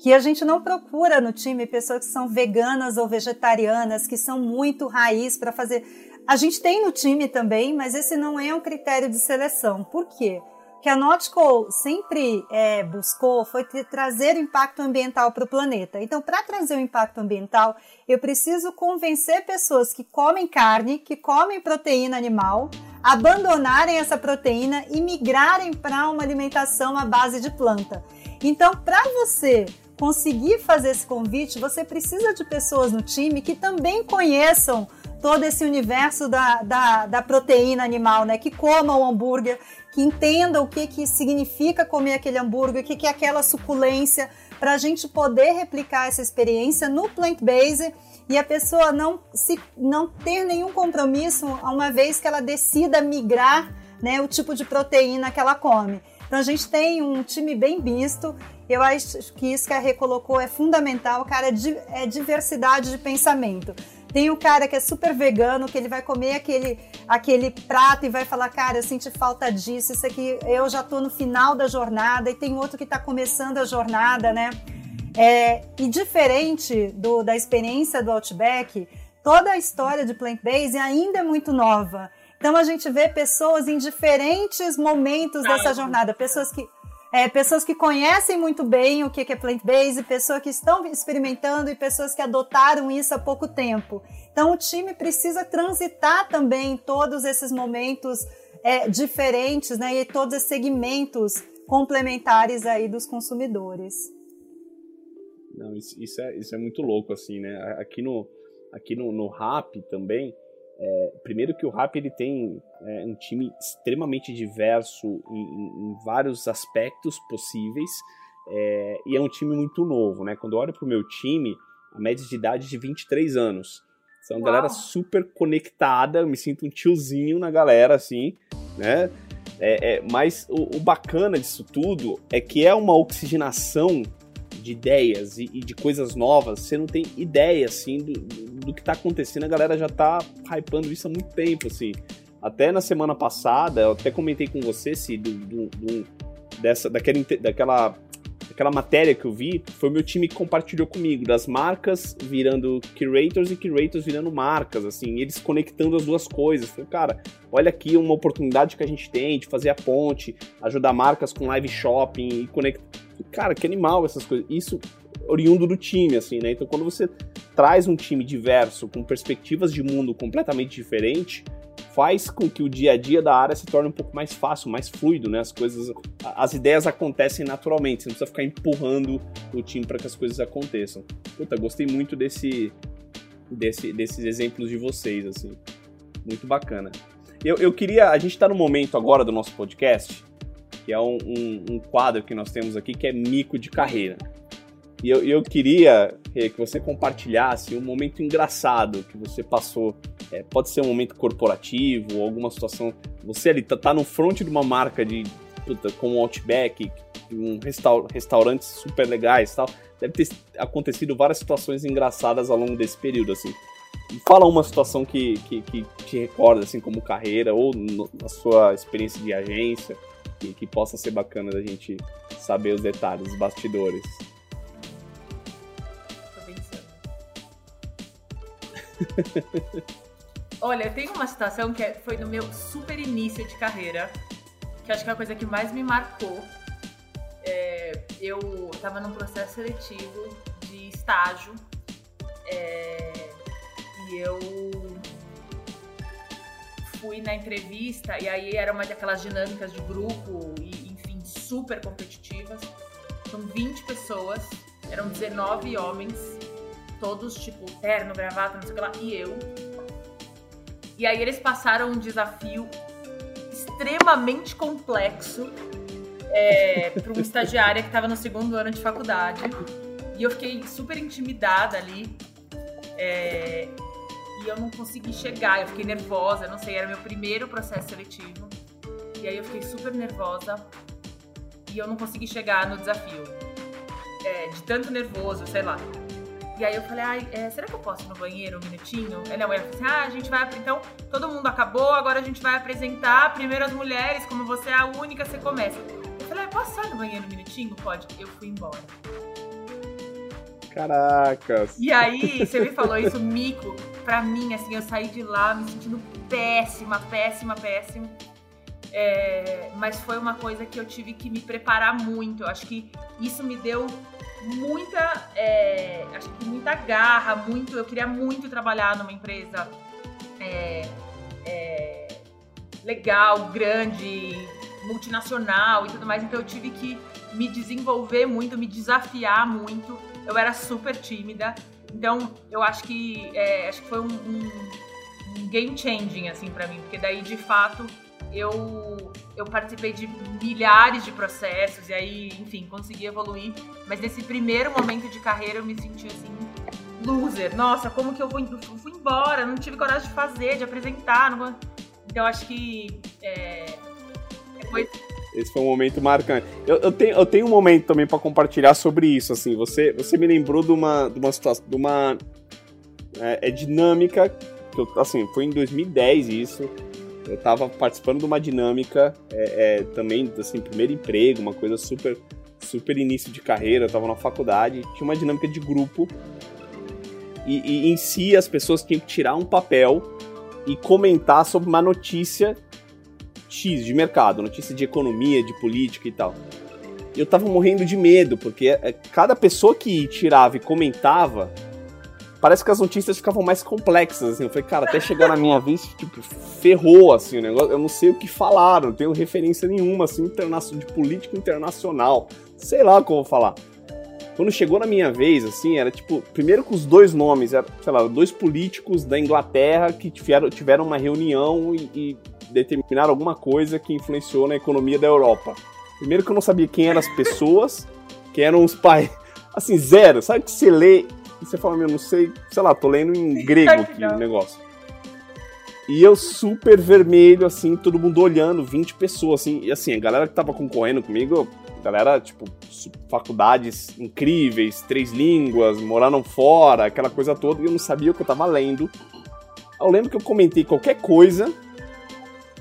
que a gente não procura no time pessoas que são veganas ou vegetarianas, que são muito raiz para fazer. A gente tem no time também, mas esse não é um critério de seleção. Por quê? Que a Nautical sempre é, buscou foi trazer impacto ambiental para o planeta. Então, para trazer o impacto ambiental, eu preciso convencer pessoas que comem carne, que comem proteína animal, abandonarem essa proteína e migrarem para uma alimentação à base de planta. Então, para você conseguir fazer esse convite, você precisa de pessoas no time que também conheçam todo esse universo da, da, da proteína animal, né? Que comam hambúrguer, que entendam o que, que significa comer aquele hambúrguer, o que, que é aquela suculência, para a gente poder replicar essa experiência no plant-based e a pessoa não, se, não ter nenhum compromisso uma vez que ela decida migrar né, o tipo de proteína que ela come. Então a gente tem um time bem visto. Eu acho que isso que a Rê colocou é fundamental, cara, é, é diversidade de pensamento. Tem o cara que é super vegano, que ele vai comer aquele, aquele prato e vai falar, cara, eu senti falta disso, isso aqui, eu já tô no final da jornada, e tem outro que está começando a jornada, né? É, e diferente do, da experiência do Outback, toda a história de plant-based ainda é muito nova. Então a gente vê pessoas em diferentes momentos dessa jornada, pessoas que é, pessoas que conhecem muito bem o que é plant-based, pessoas que estão experimentando e pessoas que adotaram isso há pouco tempo. Então, o time precisa transitar também em todos esses momentos é, diferentes, né, e todos esses segmentos complementares aí dos consumidores. Não, isso, isso, é, isso é muito louco, assim, né? Aqui no, aqui no, no RAP também, é, primeiro que o Rap ele tem é, um time extremamente diverso em, em, em vários aspectos possíveis é, e é um time muito novo, né? Quando eu olho pro meu time, a média de idade é de 23 anos. São uma galera super conectada, eu me sinto um tiozinho na galera, assim, né? É, é, mas o, o, bacana disso tudo é que é uma oxigenação de ideias e, e, de coisas novas, você não tem ideia, assim, do, do que tá acontecendo. A galera já tá hypando isso há muito tempo, assim. Até na semana passada, eu até comentei com você, se do, do, do, dessa, daquela, daquela, daquela matéria que eu vi, foi o meu time que compartilhou comigo, das marcas virando curators e curators virando marcas, assim, eles conectando as duas coisas. Falei, cara, olha aqui uma oportunidade que a gente tem de fazer a ponte, ajudar marcas com live shopping e conectar cara, que animal essas coisas. Isso oriundo do time, assim, né? Então, quando você traz um time diverso, com perspectivas de mundo completamente diferentes, faz com que o dia a dia da área se torne um pouco mais fácil, mais fluido, né? As coisas, as ideias acontecem naturalmente, você não precisa ficar empurrando o time para que as coisas aconteçam. Puta, gostei muito desse, desse, desses exemplos de vocês, assim. Muito bacana. Eu, eu queria, a gente está no momento agora do nosso podcast que é um, um, um, quadro que nós temos aqui que é mico de carreira. E eu, eu queria que você compartilhasse um momento engraçado que você passou. É, pode ser um momento corporativo alguma situação. Você ali tá, tá no front de uma marca de puta, como um Outback, um restaur, restaurantes super legais tal. Deve ter acontecido várias situações engraçadas ao longo desse período, assim. Fala uma situação que, que, que te recorda, assim, como carreira, ou no, na sua experiência de agência que, que possa ser bacana da gente saber os detalhes, os bastidores. Olha, tenho uma situação que é, foi no meu super início de carreira, que acho que é a coisa que mais me marcou. É, eu estava num processo seletivo de estágio é, e eu fui na entrevista e aí era uma daquelas dinâmicas de grupo e, enfim, super competitivas. São 20 pessoas, eram 19 homens, todos tipo terno, gravata, não sei o que lá, e eu. E aí eles passaram um desafio extremamente complexo é, para uma estagiária que estava no segundo ano de faculdade. E eu fiquei super intimidada ali. É, e eu não consegui chegar, eu fiquei nervosa, não sei, era meu primeiro processo seletivo. E aí eu fiquei super nervosa e eu não consegui chegar no desafio. É, de tanto nervoso, sei lá. E aí eu falei, ai, é, será que eu posso ir no banheiro um minutinho? Ela, ela falou assim, ah, a gente vai, então, todo mundo acabou, agora a gente vai apresentar primeiro as mulheres, como você é a única, você começa. Eu falei, ah, posso sair no banheiro um minutinho? Pode. Eu fui embora. Caracas. E aí, você me falou isso, mico. Pra mim, assim, eu saí de lá me sentindo péssima, péssima, péssima. É, mas foi uma coisa que eu tive que me preparar muito. Eu acho que isso me deu muita, é, acho que muita garra, muito. Eu queria muito trabalhar numa empresa é, é legal, grande, multinacional e tudo mais, então eu tive que me desenvolver muito, me desafiar muito. Eu era super tímida, então eu acho que é, acho que foi um, um, um game changing assim para mim, porque daí de fato eu eu participei de milhares de processos e aí, enfim, consegui evoluir. Mas nesse primeiro momento de carreira eu me senti assim loser. Nossa, como que eu vou, eu fui embora? Não tive coragem de fazer, de apresentar. Não... Então acho que é, depois esse foi um momento marcante. Eu, eu, tenho, eu tenho um momento também para compartilhar sobre isso. Assim, você, você me lembrou de uma, de uma situação, de uma é, é dinâmica que eu, assim, foi em 2010 isso. Eu tava participando de uma dinâmica é, é, também, assim, primeiro emprego, uma coisa super, super início de carreira. Eu tava na faculdade, tinha uma dinâmica de grupo e, e em si as pessoas tinham que tirar um papel e comentar sobre uma notícia X de mercado, notícia de economia, de política e tal. Eu tava morrendo de medo, porque é, cada pessoa que tirava e comentava, parece que as notícias ficavam mais complexas, assim. Eu falei, cara, até chegar na minha vez, tipo, ferrou, assim, o negócio. Eu não sei o que falaram, não tenho referência nenhuma, assim, de política internacional. Sei lá o que eu vou falar. Quando chegou na minha vez, assim, era tipo, primeiro com os dois nomes, era, sei lá, dois políticos da Inglaterra que tiveram, tiveram uma reunião e, e determinaram alguma coisa que influenciou na economia da Europa. Primeiro que eu não sabia quem eram as pessoas, quem eram os pais. Assim, zero. Sabe que você lê e você fala, meu, não sei, sei lá, tô lendo em grego aqui o negócio. E eu super vermelho, assim, todo mundo olhando, 20 pessoas, assim. E assim, a galera que tava concorrendo comigo, galera, tipo, faculdades incríveis, três línguas, moraram fora, aquela coisa toda, e eu não sabia o que eu tava lendo. Eu lembro que eu comentei qualquer coisa,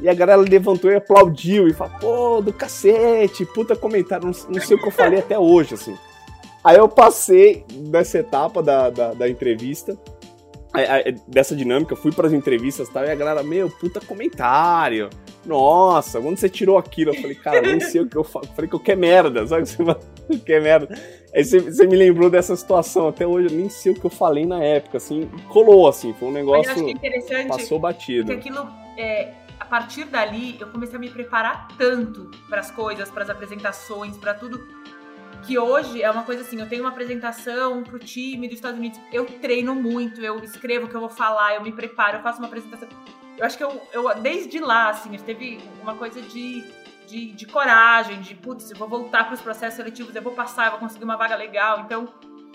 e a galera levantou e aplaudiu e falou, pô, do cacete, puta comentário, não, não, sei o que eu falei até hoje, assim. Aí eu passei dessa etapa da, da, da entrevista, dessa dinâmica, fui para as entrevistas e tal, e a galera, meu, puta comentário. Nossa, quando você tirou aquilo, eu falei, cara, nem sei o que eu falo. Falei, qualquer merda, sabe? Você qualquer merda. Aí você, você, me lembrou dessa situação, até hoje eu nem sei o que eu falei na época, assim, colou, assim, foi um negócio. É passou batido. Porque aquilo é, a partir dali, eu comecei a me preparar tanto para as coisas, para as apresentações, para tudo, que hoje é uma coisa assim, eu tenho uma apresentação pro time dos Estados Unidos, eu treino muito, eu escrevo o que eu vou falar, eu me preparo, eu faço uma apresentação. Eu acho que eu, eu desde lá, assim, teve uma coisa de, de, de coragem, de, putz, eu vou voltar para os processos seletivos, eu vou passar, eu vou conseguir uma vaga legal. Então,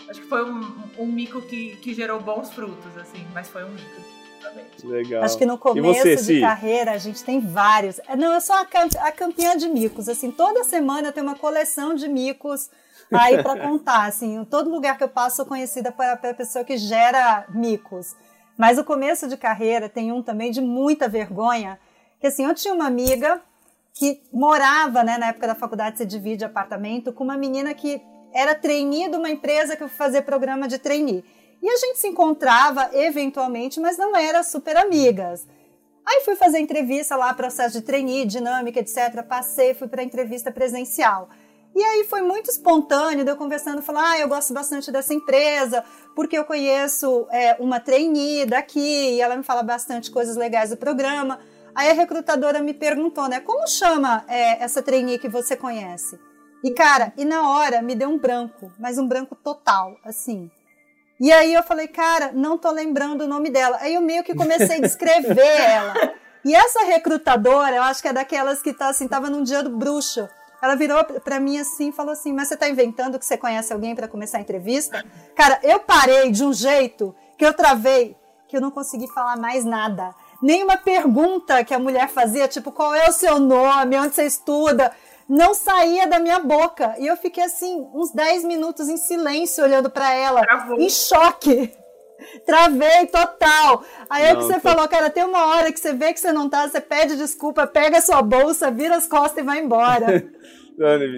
acho que foi um, um mico que, que gerou bons frutos, assim, mas foi um mico. Legal. Acho que no começo você, de carreira a gente tem vários. É, não, eu sou a, a campeã de micos. Assim, toda semana eu tenho uma coleção de micos aí para contar. Assim, em todo lugar que eu passo sou conhecida para a pessoa que gera micos. Mas o começo de carreira tem um também de muita vergonha. Que assim, eu tinha uma amiga que morava, né, na época da faculdade você divide apartamento, com uma menina que era trainee de uma empresa que eu fazer programa de trainee. E a gente se encontrava eventualmente, mas não era super amigas. Aí fui fazer entrevista lá, processo de trainee, dinâmica, etc. Passei, fui para a entrevista presencial. E aí foi muito espontâneo, deu conversando, falar, ah, eu gosto bastante dessa empresa, porque eu conheço é, uma trainee daqui, e ela me fala bastante coisas legais do programa. Aí a recrutadora me perguntou, né, como chama é, essa trainee que você conhece? E cara, e na hora me deu um branco, mas um branco total, assim. E aí eu falei, cara, não tô lembrando o nome dela. Aí eu meio que comecei a descrever ela. E essa recrutadora, eu acho que é daquelas que tá assim, tava num dia do bruxo. Ela virou para mim assim e falou assim: Mas você tá inventando que você conhece alguém para começar a entrevista? Cara, eu parei de um jeito que eu travei, que eu não consegui falar mais nada. Nenhuma pergunta que a mulher fazia, tipo, qual é o seu nome, onde você estuda não saía da minha boca. E eu fiquei assim, uns 10 minutos em silêncio olhando para ela, Travou. em choque. Travei total. Aí não, é que você tô... falou, cara, tem uma hora que você vê que você não tá, você pede desculpa, pega a sua bolsa, vira as costas e vai embora.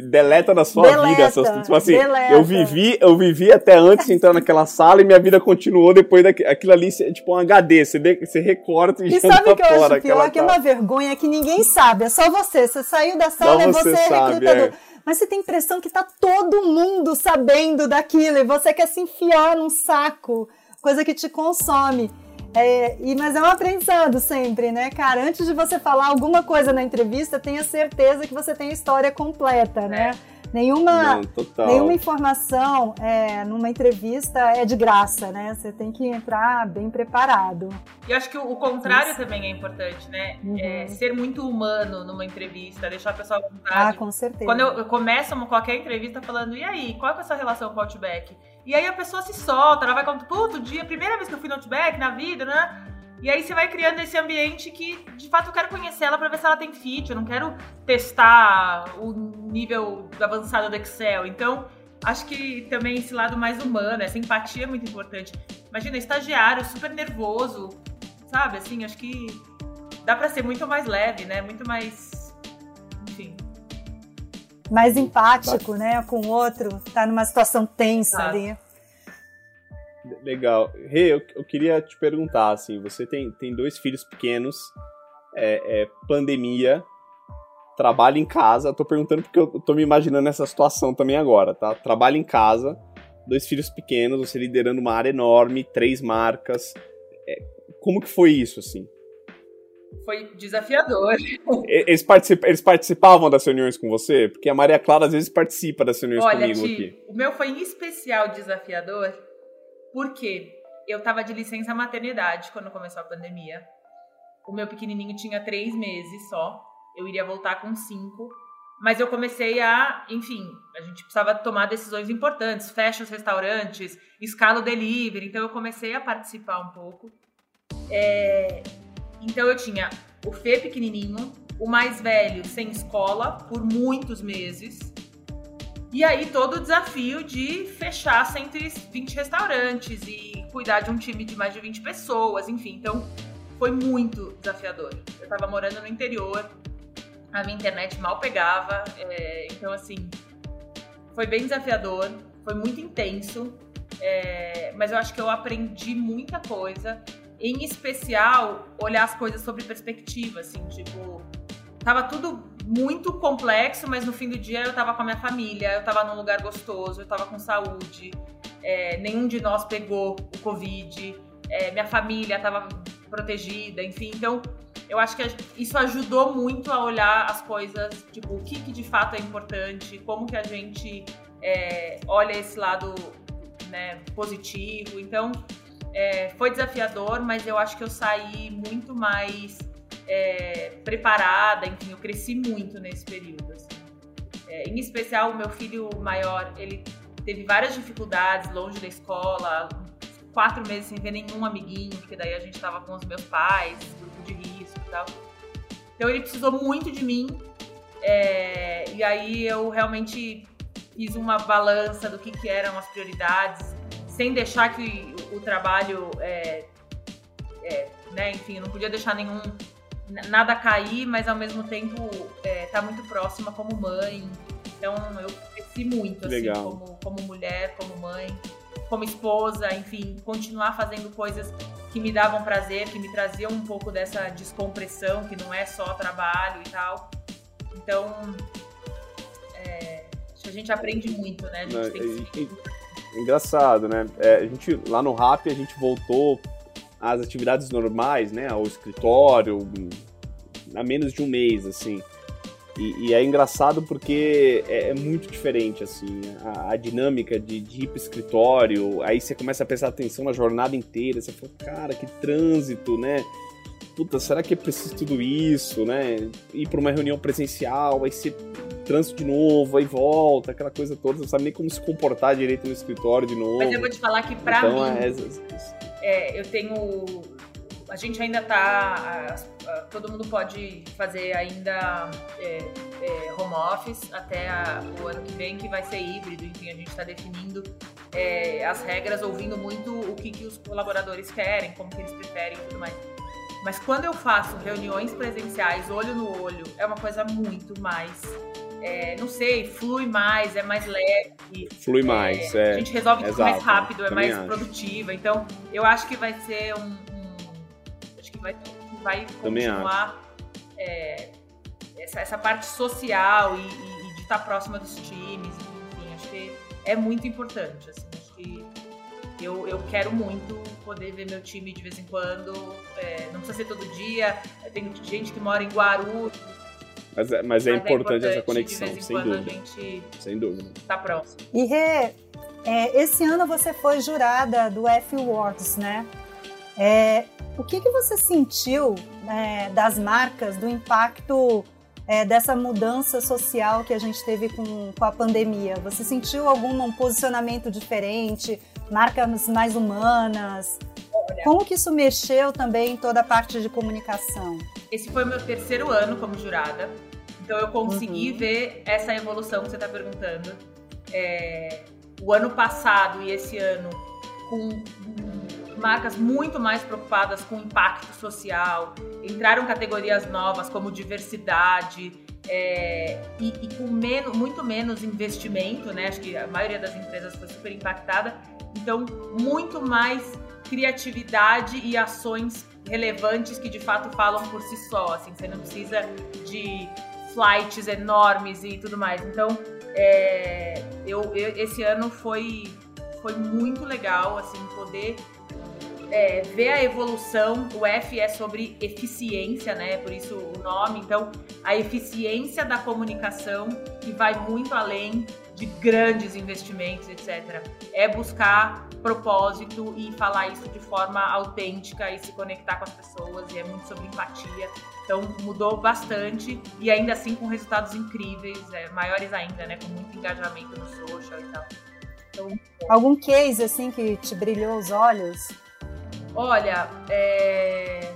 deleta na sua deleta, vida essas tipo assim deleta. eu vivi eu vivi até antes de entrar naquela sala e minha vida continuou depois daquilo ali tipo um HD você, de, você recorta e, e sabe o que eu acho pior? Que é uma vergonha que ninguém sabe é só você. Você saiu da sala e você, é recrutador. é. mas você tem a impressão que tá todo mundo sabendo daquilo e você quer se enfiar num saco coisa que te consome É, e, mas é um aprendizado sempre, né, cara? Antes de você falar alguma coisa na entrevista, tenha certeza que você tem a história completa, né? É. Nenhuma, Não, nenhuma informação é, numa entrevista é de graça, né? Você tem que entrar bem preparado. E eu acho que o, o contrário Isso. também é importante, né? Uhum. É, ser muito humano numa entrevista, deixar a pessoa à vontade. Ah, com certeza. Quando eu, eu começo qualquer entrevista falando, e aí, qual é a sua relação com o Outback? E aí a pessoa se solta, ela vai contar, puto, dia, primeira vez que eu fui no Outback na vida, né? E aí você vai criando esse ambiente que, de fato, eu quero conhecer ela para ver se ela tem fit. Eu não quero testar o nível avançado do Excel. Então, acho que também esse lado mais humano, essa empatia é muito importante. Imagina, estagiário super nervoso, sabe? Assim, acho que dá para ser muito mais leve, né? Muito mais. Mais empático, né? Com o outro, tá numa situação tensa Exato. ali. Legal. Rê, hey, eu, eu, queria te perguntar, assim, você tem, tem dois filhos pequenos, é, é, pandemia, trabalha em casa, tô perguntando porque eu tô me imaginando nessa situação também agora, tá? Trabalha em casa, dois filhos pequenos, você liderando uma área enorme, três marcas, é, como que foi isso, assim? Foi desafiador. Eles, eles participavam das reuniões com você? Porque a Maria Clara às vezes participa das reuniões Olha, comigo Ti, aqui. O meu foi em especial desafiador, porque eu tava de licença maternidade quando começou a pandemia. O meu pequenininho tinha três meses só. Eu iria voltar com cinco. Mas eu comecei a, enfim, a gente precisava tomar decisões importantes. Fecha os restaurantes, escala o delivery. Então eu comecei a participar um pouco. É, então eu tinha o Fê pequenininho, o mais velho sem escola por muitos meses e aí todo o desafio de fechar 120 restaurantes e cuidar de um time de mais de 20 pessoas, enfim. Então foi muito desafiador. Eu tava morando no interior, a minha internet mal pegava, é, então assim, foi bem desafiador, foi muito intenso, é, mas eu acho que eu aprendi muita coisa, em especial olhar as coisas sobre perspectiva, assim, tipo, tava tudo muito complexo, mas no fim do dia eu tava com a minha família, eu tava num lugar gostoso, eu tava com saúde, é, nenhum de nós pegou o Covid, é, minha família tava protegida, enfim. Então, eu acho que isso ajudou muito a olhar as coisas, tipo, o que, que de fato é importante, como que a gente é, olha esse lado né, positivo. Então, é, foi desafiador, mas eu acho que eu saí muito mais é, preparada, enfim, eu cresci muito nesse período. Assim. É, em especial, o meu filho maior, ele teve várias dificuldades longe da escola, quatro meses sem ver nenhum amiguinho, porque daí a gente estava com os meus pais, grupo de risco e tal. Então ele precisou muito de mim. É, e aí eu realmente fiz uma balança do que, que eram as prioridades, sem deixar que o, o trabalho, é, é, né, enfim, não podia deixar nenhum nada cair, mas ao mesmo tempo é, tá muito próxima como mãe. Então eu cresci muito, assim, como, como mulher, como mãe, como esposa, enfim, continuar fazendo coisas que me davam prazer, que me traziam um pouco dessa descompressão, que não é só trabalho e tal. Então, é, a gente aprende muito, né? A gente não, tem que... Engraçado, né? É, a gente, lá no RAP, a gente voltou as atividades normais, né, ao escritório, há menos de um mês, assim. E, e é engraçado porque é, é muito diferente, assim, a, a dinâmica de, de ir escritório, aí você começa a prestar atenção na jornada inteira, você fala, cara, que trânsito, né? Puta, será que é preciso tudo isso, né? Ir para uma reunião presencial, aí você trânsito de novo, aí volta, aquela coisa toda, não sabe nem como se comportar direito no escritório de novo. Mas eu vou te falar que pra então, mim, é, é, eu tenho. A gente ainda tá. todo mundo pode fazer ainda é, é, home office até a, o ano que vem, que vai ser híbrido. Enfim, a gente está definindo é, as regras, ouvindo muito o que, que os colaboradores querem, como que eles preferem e tudo mais. Mas quando eu faço reuniões presenciais, olho no olho, é uma coisa muito mais é, não sei, flui mais, é mais leve. Flui é, mais, é. A gente resolve tudo mais rápido, é mais acho. produtiva. Então, eu acho que vai ser um. um acho que vai, vai continuar é, essa, essa, parte social e, e, de estar próxima dos times, enfim, acho que é muito importante. Assim, acho que Eu, eu quero muito poder ver meu time de vez em quando. É, não precisa ser todo dia. Tem gente que mora em Guarulhos. Mas, é, mas, é, mas importante é, importante essa conexão, sem dúvida. sem dúvida. Tá próximo. E Rê, é, esse ano você foi jurada do F Awards, né? É, o que, que você sentiu né, das marcas, do impacto é, dessa mudança social que a gente teve com, com a pandemia? Você sentiu algum posicionamento diferente, marcas mais humanas? Como que isso mexeu também em toda a parte de comunicação? Esse foi o meu terceiro ano como jurada, então eu consegui uhum. ver essa evolução que você está perguntando. É, o ano passado e esse ano com marcas muito mais preocupadas com impacto social, entraram categorias novas como diversidade é, e, e, com menos, muito menos investimento, né? Acho que a maioria das empresas foi super impactada. Então, muito mais criatividade e ações relevantes que de fato falam por si só. Assim, você não precisa de flights enormes e tudo mais. Então, é, eu, eu, esse ano foi, foi muito legal, assim, poder é, a evolução. O F é sobre eficiência, né? Por isso o nome. Então, a eficiência da comunicação, que vai muito além de grandes investimentos, etc. É buscar propósito e falar isso de forma autêntica e se conectar com as pessoas. E é muito sobre empatia. Então, mudou bastante e ainda assim com resultados incríveis, é, maiores ainda, né? Com muito engajamento no social e tal. Então, Algum case assim que te brilhou os olhos? Olha, é...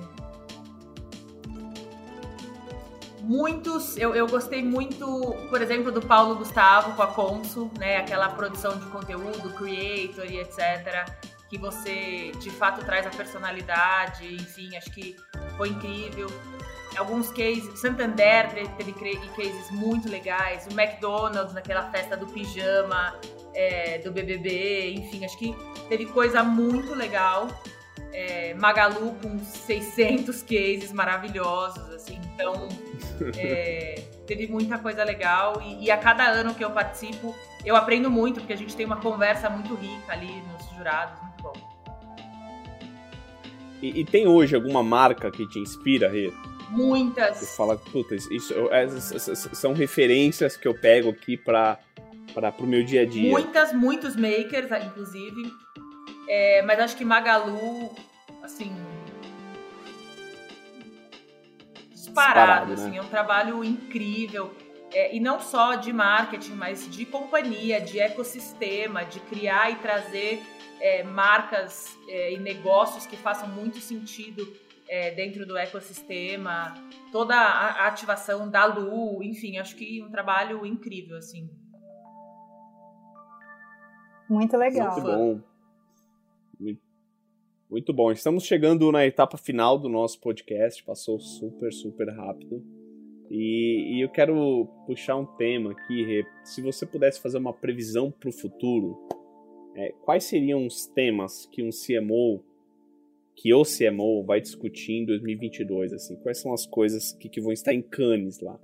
muitos, eu, eu gostei muito, por exemplo, do Paulo Gustavo com a Consul, né? Aquela produção de conteúdo, creator e etc. Que você de fato traz a personalidade, enfim, acho que foi incrível. Alguns cases, Santander teve cases muito legais, o McDonald's naquela festa do pijama, é, do BBB, enfim, acho que teve coisa muito legal é, Magalu com 600 cases maravilhosos, assim, então é, teve muita coisa legal e, e, a cada ano que eu participo eu aprendo muito, porque a gente tem uma conversa muito rica ali nos jurados, muito bom. E, e tem hoje alguma marca que te inspira, Rê? Muitas. Você fala, puta, isso, essas, são referências que eu pego aqui para para o meu dia a dia. Muitas, muitos makers, inclusive. É, mas acho que Magalu, assim. Disparado, disparado assim, né? é um trabalho incrível. É, e não só de marketing, mas de companhia, de ecossistema, de criar e trazer é, marcas é, e negócios que façam muito sentido é, dentro do ecossistema, toda a ativação da Lu, enfim, acho que um trabalho incrível, assim. Muito legal. Muito bom. Muito bom. Estamos chegando na etapa final do nosso podcast. Passou super, super rápido. E, e eu quero puxar um tema aqui. Se você pudesse fazer uma previsão para o futuro, é, quais seriam os temas que um CMO, que o CMO vai discutir em 2022? Assim? Quais são as coisas que, que vão estar em canes lá?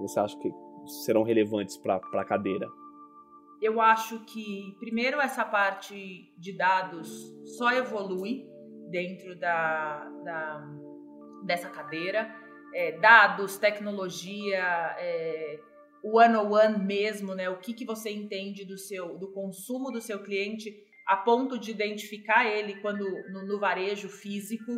Você acha que serão relevantes para a cadeira? Eu acho que, primeiro, essa parte de dados só evolui dentro da, da dessa cadeira. É, dados, tecnologia, é, one-on-one mesmo, né? O que, que você entende do seu do consumo do seu cliente a ponto de identificar ele quando no, no varejo físico,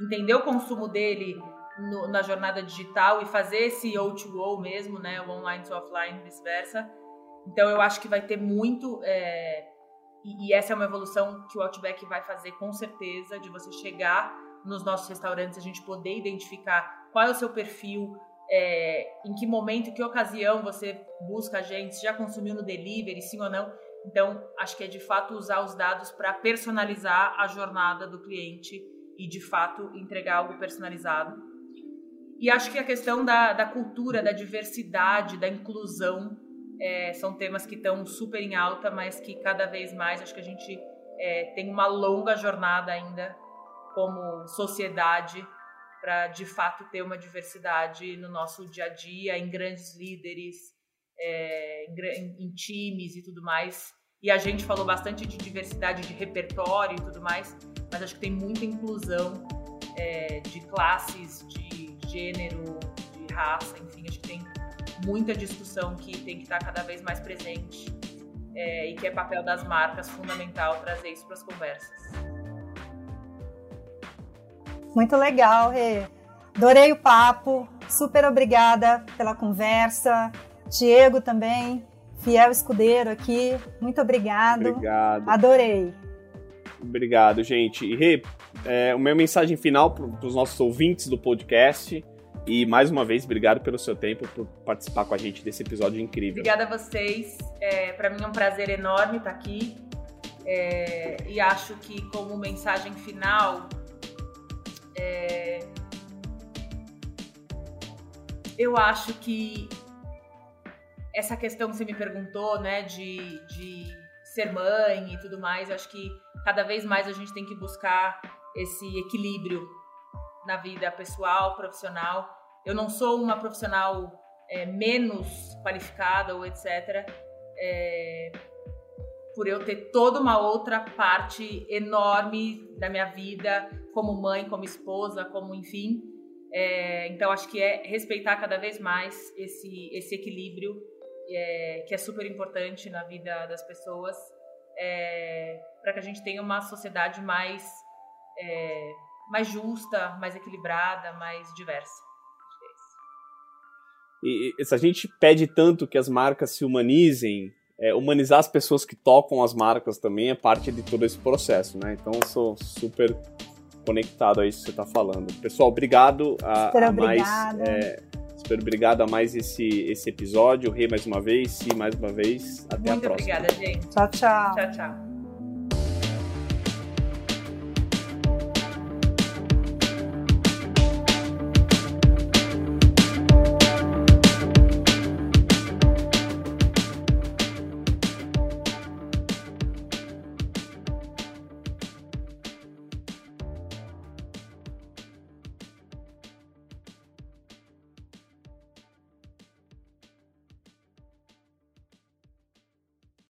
entender o consumo dele no, na jornada digital e fazer esse O2O mesmo, né? O online to offline, vice-versa. Então eu acho que vai ter muito. É, e, essa é uma evolução que o Outback vai fazer com certeza, de você chegar nos nossos restaurantes, a gente poder identificar qual é o seu perfil, é, em que momento, em que ocasião você busca a gente, se já consumiu no delivery, sim ou não. Então, acho que é de fato usar os dados para personalizar a jornada do cliente e de fato entregar algo personalizado. E acho que a questão da, da cultura, da diversidade, da inclusão é, são temas que estão super em alta, mas que cada vez mais acho que a gente é, tem uma longa jornada ainda como sociedade para de fato ter uma diversidade no nosso dia a dia, em grandes líderes, é, em, em, times e tudo mais. E a gente falou bastante de diversidade de repertório e tudo mais, mas acho que tem muita inclusão é, de classes, de gênero, de raça, enfim, acho que tem muita discussão que tem que estar cada vez mais presente é, e que é papel das marcas fundamental trazer isso para as conversas. Muito legal, Rê. Adorei o papo, super obrigada pela conversa. Diego também, fiel escudeiro aqui, muito obrigado. Obrigado. Adorei. Obrigado, gente. E Rê, é, uma mensagem final para os nossos ouvintes do podcast. E mais uma vez, obrigado pelo seu tempo, por participar com a gente desse episódio incrível. Obrigada a vocês. É, Para mim é um prazer enorme estar aqui. É, e acho que, como mensagem final, é, eu acho que essa questão que você me perguntou, né, de, de ser mãe e tudo mais, acho que cada vez mais a gente tem que buscar esse equilíbrio na vida pessoal, profissional eu não sou uma profissional é, menos qualificada ou etc. É, por eu ter toda uma outra parte enorme da minha vida, como mãe, como esposa, como enfim. É, então acho que é respeitar cada vez mais esse, esse equilíbrio é, que é super importante na vida das pessoas é, para que a gente tenha uma sociedade mais é, mais justa, mais equilibrada, mais diversa. E, e se a gente pede tanto que as marcas se humanizem, é, humanizar as pessoas que tocam as marcas também é parte de todo esse processo, né? Então eu sou super conectado a isso que você está falando. Pessoal, obrigado a, super a mais. É, super obrigado a mais esse, esse episódio. Rei mais uma vez, sim mais uma vez. Até Muito a próxima. Muito obrigada, gente. Tchau, tchau. Tchau, tchau.